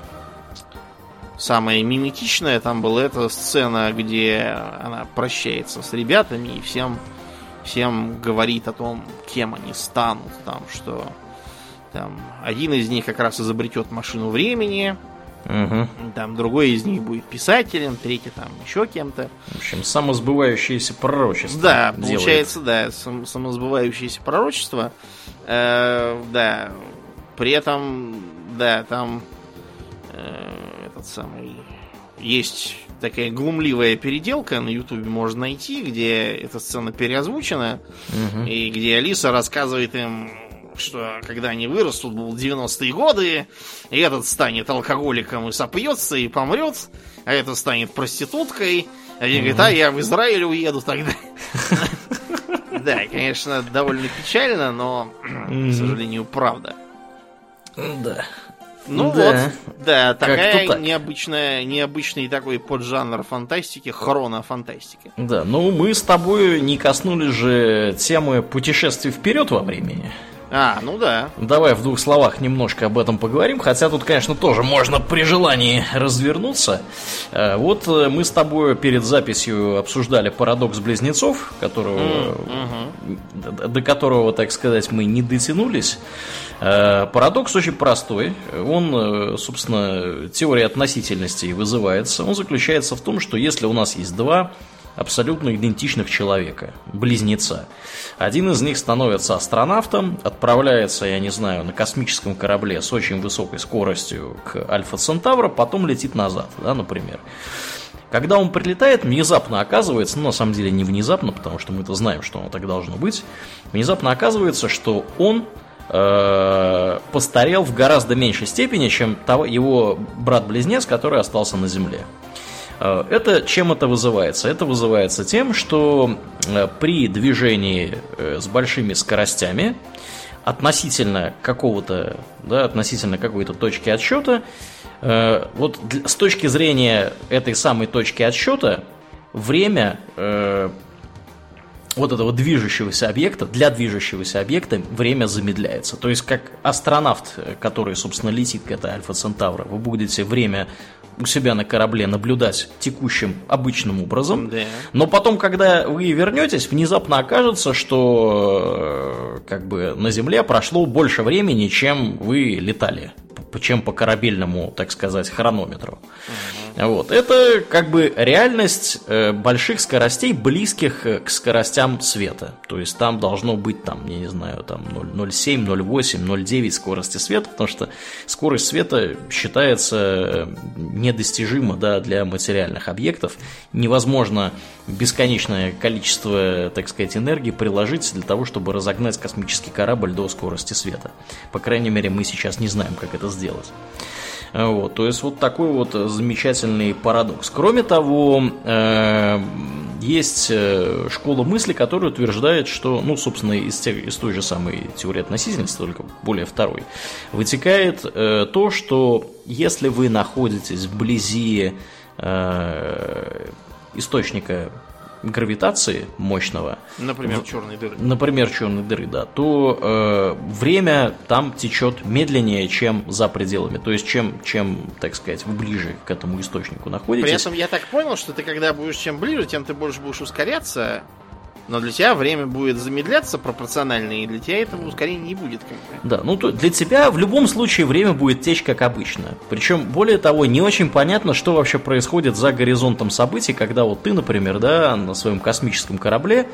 самое миметичное там была эта сцена, где она прощается с ребятами и всем, всем говорит о том, кем они станут. Там, что там один из них как раз изобретет машину времени, Мгм. там другой из них будет писателем, третий там еще кем-то. В общем, самосбывающееся пророчество. Да, делает. получается, да, сам- самосбывающееся пророчество. Э, да, при этом, да, там э, этот самый есть такая глумливая переделка на Ютубе можно найти, где эта сцена переозвучена, Мгм. и где Алиса рассказывает им, что когда они вырастут, будут 90-е годы, и этот станет алкоголиком и сопьется, и помрет, а этот станет проституткой. Один говорит, а я в Израиль уеду тогда. Да, конечно, довольно печально, но, к сожалению, правда. Да. Ну Да. вот, да, такая так. необычная, необычный такой поджанр фантастики, хронофантастики. Да, ну мы с тобой не коснулись же темы путешествий вперед во времени. А, ну да. Давай в двух словах немножко об этом поговорим, хотя тут, конечно, тоже можно при желании развернуться. Э, Вот э, мы с тобой перед записью обсуждали парадокс близнецов, которого, до- до которого, так сказать, мы не дотянулись. Э, Парадокс очень простой. Он, э, собственно, теория относительности вызывается. Он заключается в том, что если у нас есть два абсолютно идентичных человека, близнеца. Один из них становится астронавтом, отправляется, я не знаю, на космическом корабле с очень высокой скоростью к Альфа Центавра, потом летит назад, да, например. Когда он прилетает, внезапно оказывается, ну на самом деле не внезапно, потому что мы-то знаем, что оно так должно быть, внезапно оказывается, что он э, постарел в гораздо меньшей степени, чем того, его брат-близнец, который остался на Земле. Э, Это чем это вызывается? Это вызывается тем, что э, при движении э, с большими скоростями относительно какого-то, да, относительно какой-то точки отсчета, вот с точки зрения этой самой точки отсчета, время вот этого движущегося объекта, для движущегося объекта время замедляется. То есть, как астронавт, э, который, собственно, летит к этой Альфа Центавра, вы будете время у себя на корабле наблюдать текущим обычным образом. Да. Но потом, когда вы вернетесь, внезапно окажется, что э, как бы на Земле прошло больше времени, чем вы летали, чем по корабельному, так сказать, хронометру. Вот. Это как бы реальность э, больших скоростей, близких э, к скоростям света. То есть там должно быть, там, я не знаю, там 0,7, 0,8, 0,9 скорости света, потому что скорость света считается э, недостижима да, для материальных объектов. Невозможно бесконечное количество, так сказать, энергии приложить для того, чтобы разогнать космический корабль до скорости света. По крайней мере, мы сейчас не знаем, как это сделать. Вот, то есть вот такой вот замечательный парадокс. Кроме того, э, есть э, школа мысли, которая утверждает, что, ну, собственно, из, те, из той же самой теории относительности, только более второй, вытекает э, то, что если вы находитесь вблизи э, источника гравитации мощного, например, черной дыры, например, черной дыры, да, то э, время там течет медленнее, чем за пределами. То есть, чем, чем, так сказать, вы ближе к этому источнику находитесь. При этом я так понял, что ты когда будешь чем ближе, тем ты больше будешь ускоряться, но для тебя время будет замедляться пропорционально, и для тебя этого ускорения не будет. Как бы. Да, ну то для тебя в любом случае время будет течь как обычно. Причем, более того, не очень понятно, что вообще происходит за горизонтом событий, когда вот ты, например, да, на своем космическом корабле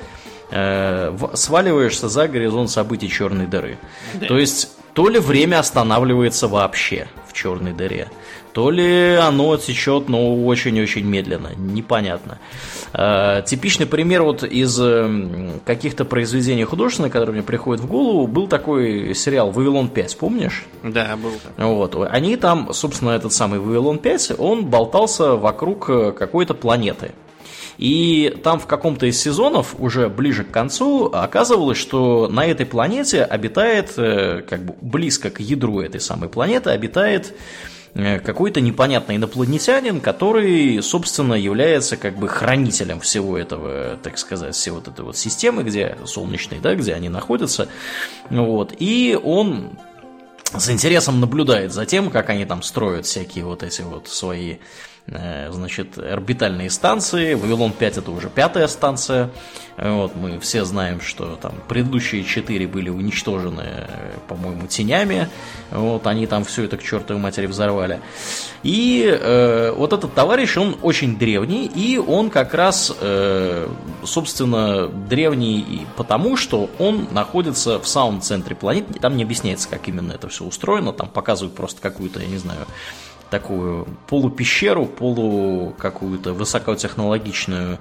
э, сваливаешься за горизонт событий черной дыры. Да. То есть, то ли время останавливается вообще в черной дыре, то ли оно течет, но очень-очень медленно, непонятно. Э, типичный пример вот из эм, каких-то произведений художественных, которые мне приходят в голову, был такой сериал «Вавилон 5», помнишь? Да, был. Вот. Они там, собственно, этот самый «Вавилон 5», он болтался вокруг э, какой-то планеты. И там в каком-то из сезонов, уже ближе к концу, оказывалось, что на этой планете обитает, э, как бы близко к ядру этой самой планеты, обитает Э, какой-то непонятный инопланетянин, который, собственно, является как бы хранителем всего этого, так сказать, всей вот этой вот системы, где солнечной, да, где они находятся. Вот. И он с интересом наблюдает за тем, как они там строят всякие вот эти вот свои Э, значит, орбитальные станции. Вавилон 5 это уже пятая станция. Вот, мы все знаем, что там предыдущие четыре были уничтожены, э, по-моему, тенями. Вот, они там все это к чертовой матери взорвали. И э, вот этот товарищ, он очень древний, и он как раз, э, собственно, древний и потому, что он находится в самом центре планеты. Там не объясняется, как именно это все устроено. Там показывают просто какую-то, я не знаю, такую полупещеру, полу какую-то высокотехнологичную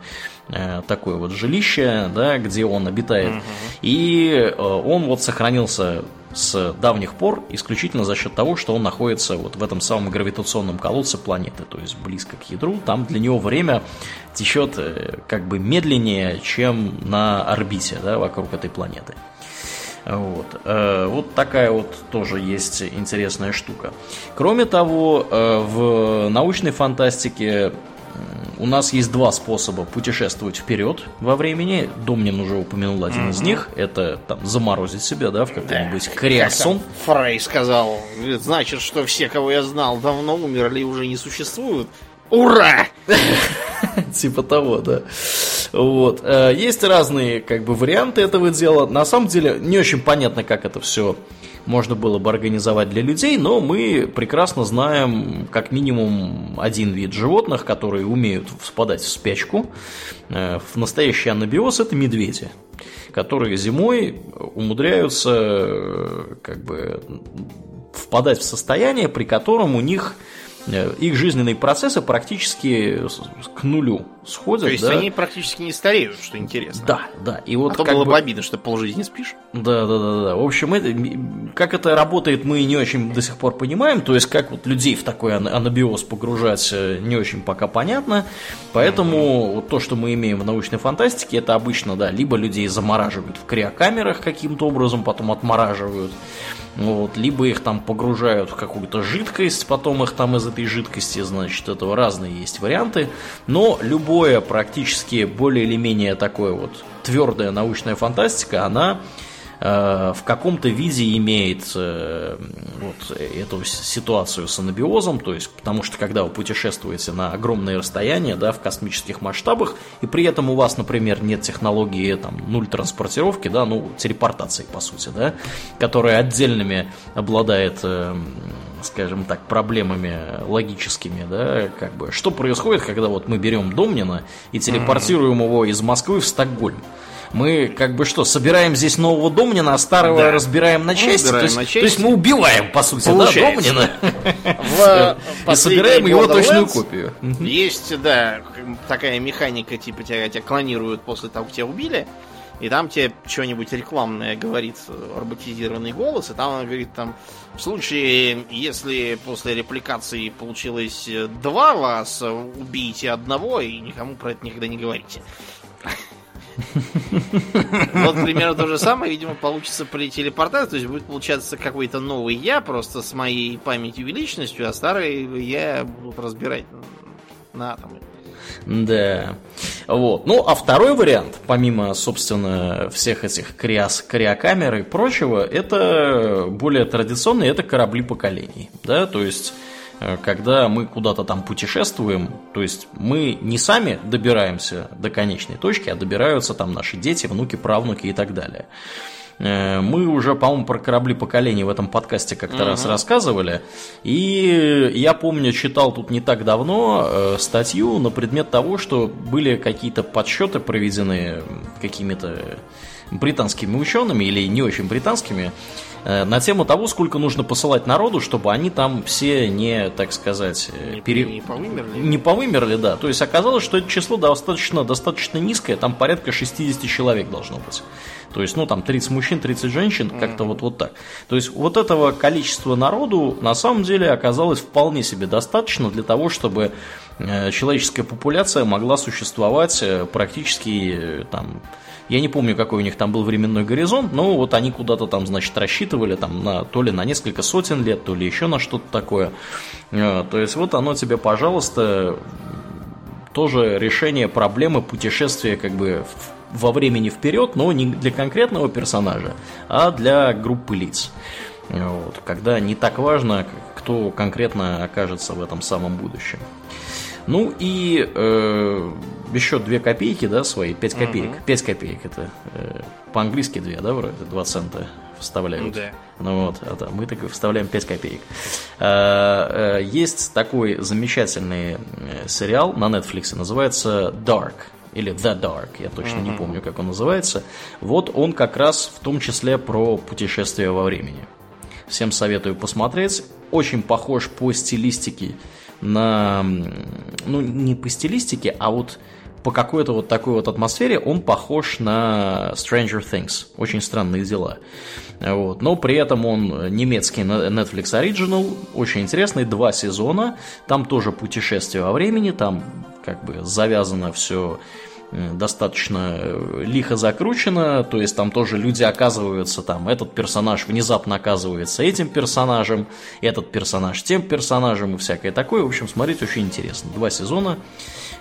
э, такое вот жилище, да, где он обитает. Угу. И э, он вот сохранился с давних пор исключительно за счет того, что он находится вот в этом самом гравитационном колодце планеты, то есть близко к ядру. Там для него время течет э, как бы медленнее, чем на орбите да, вокруг этой планеты. Вот. Э, вот такая вот тоже есть интересная штука. Кроме того, э, в научной фантастике у нас есть два способа путешествовать вперед во времени. Домнин уже упомянул один mm-hmm. из них. Это там заморозить себя, да, в какой-нибудь да, криосон. Фрей сказал, значит, что все, кого я знал, давно умерли и уже не существуют. Ура! Типа того, да. Вот. Э, есть разные как бы варианты этого дела. На самом деле не очень понятно, как это все можно было бы организовать для людей, но мы прекрасно знаем как минимум один вид животных, которые умеют впадать в спячку. Э, в настоящий анабиоз это медведи, которые зимой умудряются э, как бы впадать в состояние, при котором у них их жизненные процессы практически к нулю сходят. То есть да? они практически не стареют, что интересно. Да, да. И вот а то было бы обидно, что полжизни спишь. Да, да, да, да. В общем, это, как это работает, мы не очень до сих пор понимаем. То есть, как вот людей в такой анабиоз погружать, э, не очень пока понятно. Поэтому mm-hmm. вот то, что мы имеем в научной фантастике, это обычно, да, либо людей замораживают в криокамерах каким-то образом, потом отмораживают. Вот, либо их там погружают в какую-то жидкость, потом их там из этой жидкости, значит, этого разные есть варианты. Но любое практически более или менее такое вот твердая научная фантастика, она в каком-то виде имеет э, вот эту ситуацию с анабиозом, то есть потому что когда вы путешествуете на огромные расстояния, да, в космических масштабах, и при этом у вас, например, нет технологии там нуль транспортировки, да, ну телепортации по сути, да, которая отдельными обладает э, скажем так, проблемами логическими, да, как бы, что происходит, когда вот мы берем Домнина и телепортируем mm-hmm. его из Москвы в Стокгольм. Мы как бы что, собираем здесь нового Домнина, а старого да. разбираем на части? Разбираем то, есть, на части. то есть мы убиваем, по сути, Получается. да, Домнина? В и собираем его точную копию. Есть, да, такая механика, типа тебя, тебя клонируют после того, как тебя убили, и там тебе что-нибудь рекламное говорит роботизированный голос, и там он говорит там, в случае, если после репликации получилось два вас, убейте одного и никому про это никогда не говорите. Вот примерно то же самое, видимо, получится при телепортации. То есть будет получаться какой-то новый я, просто с моей памятью и личностью, а старый я будут разбирать на атомы. Да. Вот. Ну, а второй вариант, помимо, собственно, всех этих криос, криокамер и прочего, это более традиционный, это корабли поколений. Да, то есть когда мы куда-то там путешествуем, то есть мы не сами добираемся до конечной точки, а добираются там наши дети, внуки, правнуки и так далее. Э, мы уже, по-моему, про корабли поколений в этом подкасте как-то uh-huh. раз рассказывали. И я помню, читал тут не так давно э, статью на предмет того, что были какие-то подсчеты проведены какими-то британскими учеными или не очень британскими, Э, на тему того, сколько нужно посылать народу, чтобы они там все не, так сказать, э, не, пере... не повымерли. Не повымерли, да. То есть оказалось, что это число достаточно, достаточно низкое, там порядка 60 человек должно быть. То есть, ну, там 30 мужчин, 30 женщин, как-то вот, вот так. То есть, вот этого количества народу на самом деле оказалось вполне себе достаточно для того, чтобы э, человеческая популяция могла существовать практически там я не помню, какой у них там был временной горизонт, но вот они куда-то там, значит, рассчитывали там на, то ли на несколько сотен лет, то ли еще на что-то такое. Э, то есть вот оно тебе, пожалуйста, тоже решение проблемы путешествия как бы во времени вперед, но не для конкретного персонажа, а для группы лиц. Вот, когда не так важно, кто конкретно окажется в этом самом будущем. Ну и э, еще 2 копейки, да, свои, 5 копеек. Угу. 5 копеек это э, по-английски 2, да, вроде, 2 цента вставляют. Да. Ну вот, это, мы так вставляем 5 копеек. Э, э, есть такой замечательный э, сериал на Netflix, называется Dark или The Dark, я точно mm-hmm. не помню, как он называется. Вот он как раз в том числе про путешествие во времени. Всем советую посмотреть. Очень похож по стилистике на, ну, не по стилистике, а вот по какой-то вот такой вот атмосфере он похож на Stranger Things. Очень странные дела. Вот. Но при этом он немецкий Netflix Original, очень интересный, два сезона. Там тоже путешествие во времени, там как бы завязано все достаточно э, лихо закручено, то есть там тоже люди оказываются, там этот персонаж внезапно оказывается этим персонажем, этот персонаж тем персонажем и всякое такое. В общем, смотреть очень интересно. Два сезона.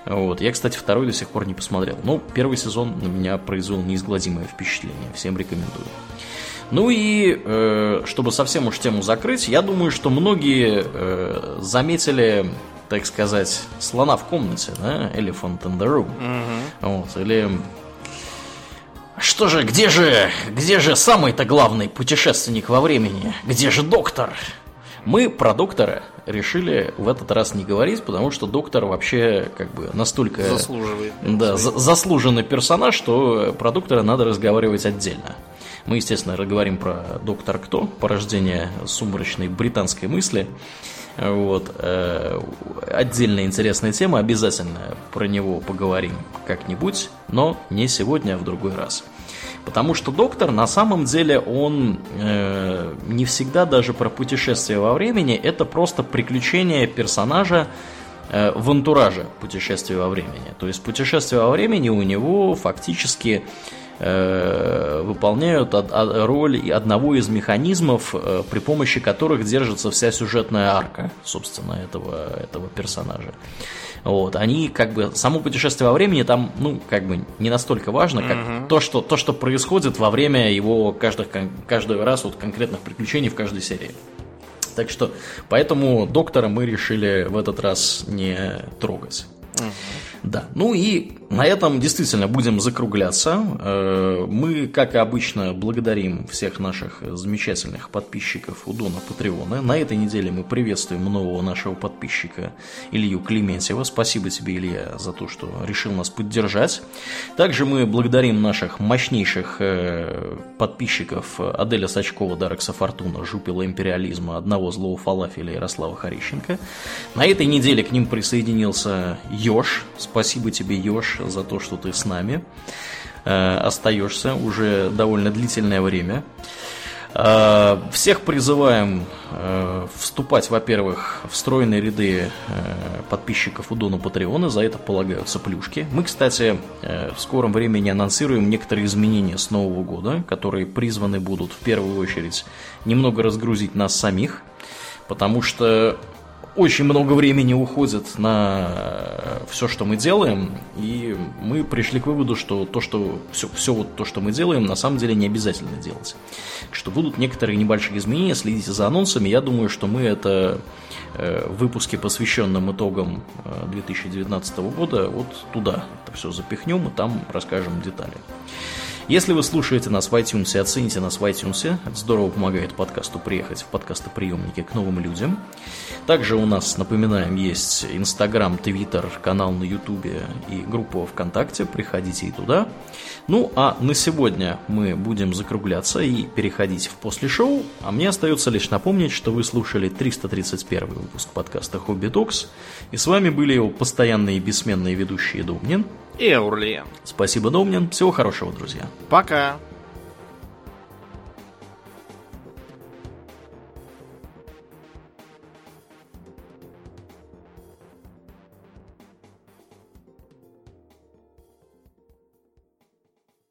Вот. Я, кстати, второй до сих пор не посмотрел. Но первый сезон на меня произвел неизгладимое впечатление. Всем рекомендую. Ну и, э, чтобы совсем уж тему закрыть, я думаю, что многие э, заметили так сказать, слона в комнате, да, Elephant in the room. Угу. Вот, или что же, где же, где же самый-то главный путешественник во времени? Где же доктор? Мы про доктора решили в этот раз не говорить, потому что доктор вообще как бы настолько... Заслуживает. Да, за заслуженный персонаж, что про доктора надо разговаривать отдельно. Мы, естественно, говорим про доктор Кто, порождение сумрачной британской мысли. Вот. Э, отдельная интересная тема, обязательно про него поговорим как-нибудь, но не сегодня, а в другой раз. Потому что доктор на самом деле он э, не всегда даже про путешествие во времени, это просто приключение персонажа э, в антураже путешествия во времени. То есть путешествие во времени у него фактически выполняют роль одного из механизмов, э, при помощи которых держится вся сюжетная арка, собственно, этого, этого персонажа. Вот, они как бы само путешествие во времени там, ну, как бы не настолько важно, как угу. то, что, то, что происходит во время его каждых, каждый раз вот конкретных приключений в каждой серии. Так что, поэтому доктора мы решили в этот раз не трогать. Угу. Да, ну и на этом действительно будем закругляться. Э, мы, как и обычно, благодарим всех наших замечательных подписчиков у Дона Патреона. На этой неделе мы приветствуем нового нашего подписчика Илью Клементьева. Спасибо тебе, Илья, за то, что решил нас поддержать. Также мы благодарим наших мощнейших э, подписчиков Аделя Сачкова, Дарекса Фортуна, Жупила Империализма, Одного Злого Фалафеля Ярослава Харищенко. На этой неделе к ним присоединился Ёж. Спасибо тебе, Ёж, за то, что ты с нами э, остаешься уже довольно длительное время. Э, всех призываем э, вступать, во-первых, в стройные ряды э, подписчиков у Дона Патреона, за это полагаются плюшки. Мы, кстати, в скором времени анонсируем некоторые изменения с Нового года, которые призваны будут в первую очередь немного разгрузить нас самих, потому что очень много времени уходит на все, что мы делаем, и мы пришли к выводу, что то, что все, все вот то, что мы делаем, на самом деле не обязательно делать. Что будут некоторые небольшие изменения, следите за анонсами. Я думаю, что мы это э, в выпуске, посвященном итогам 2019 э, года, вот туда это все запихнем и там расскажем детали. Если вы слушаете нас в iTunes, оцените нас в iTunes, это здорово помогает подкасту приехать в подкастоприемники к новым людям. Также у нас, напоминаем, есть Инстаграм, Твиттер, канал на Ютубе и группа ВКонтакте, приходите и туда. Ну, а на сегодня мы будем закругляться и переходить в после шоу, а мне остается лишь напомнить, что вы слушали 331 выпуск подкаста Хобби Докс, и с вами были его постоянные и бессменные ведущие Домнин и Аурлиен. Спасибо, Домнин. Всего хорошего, друзья. Пока.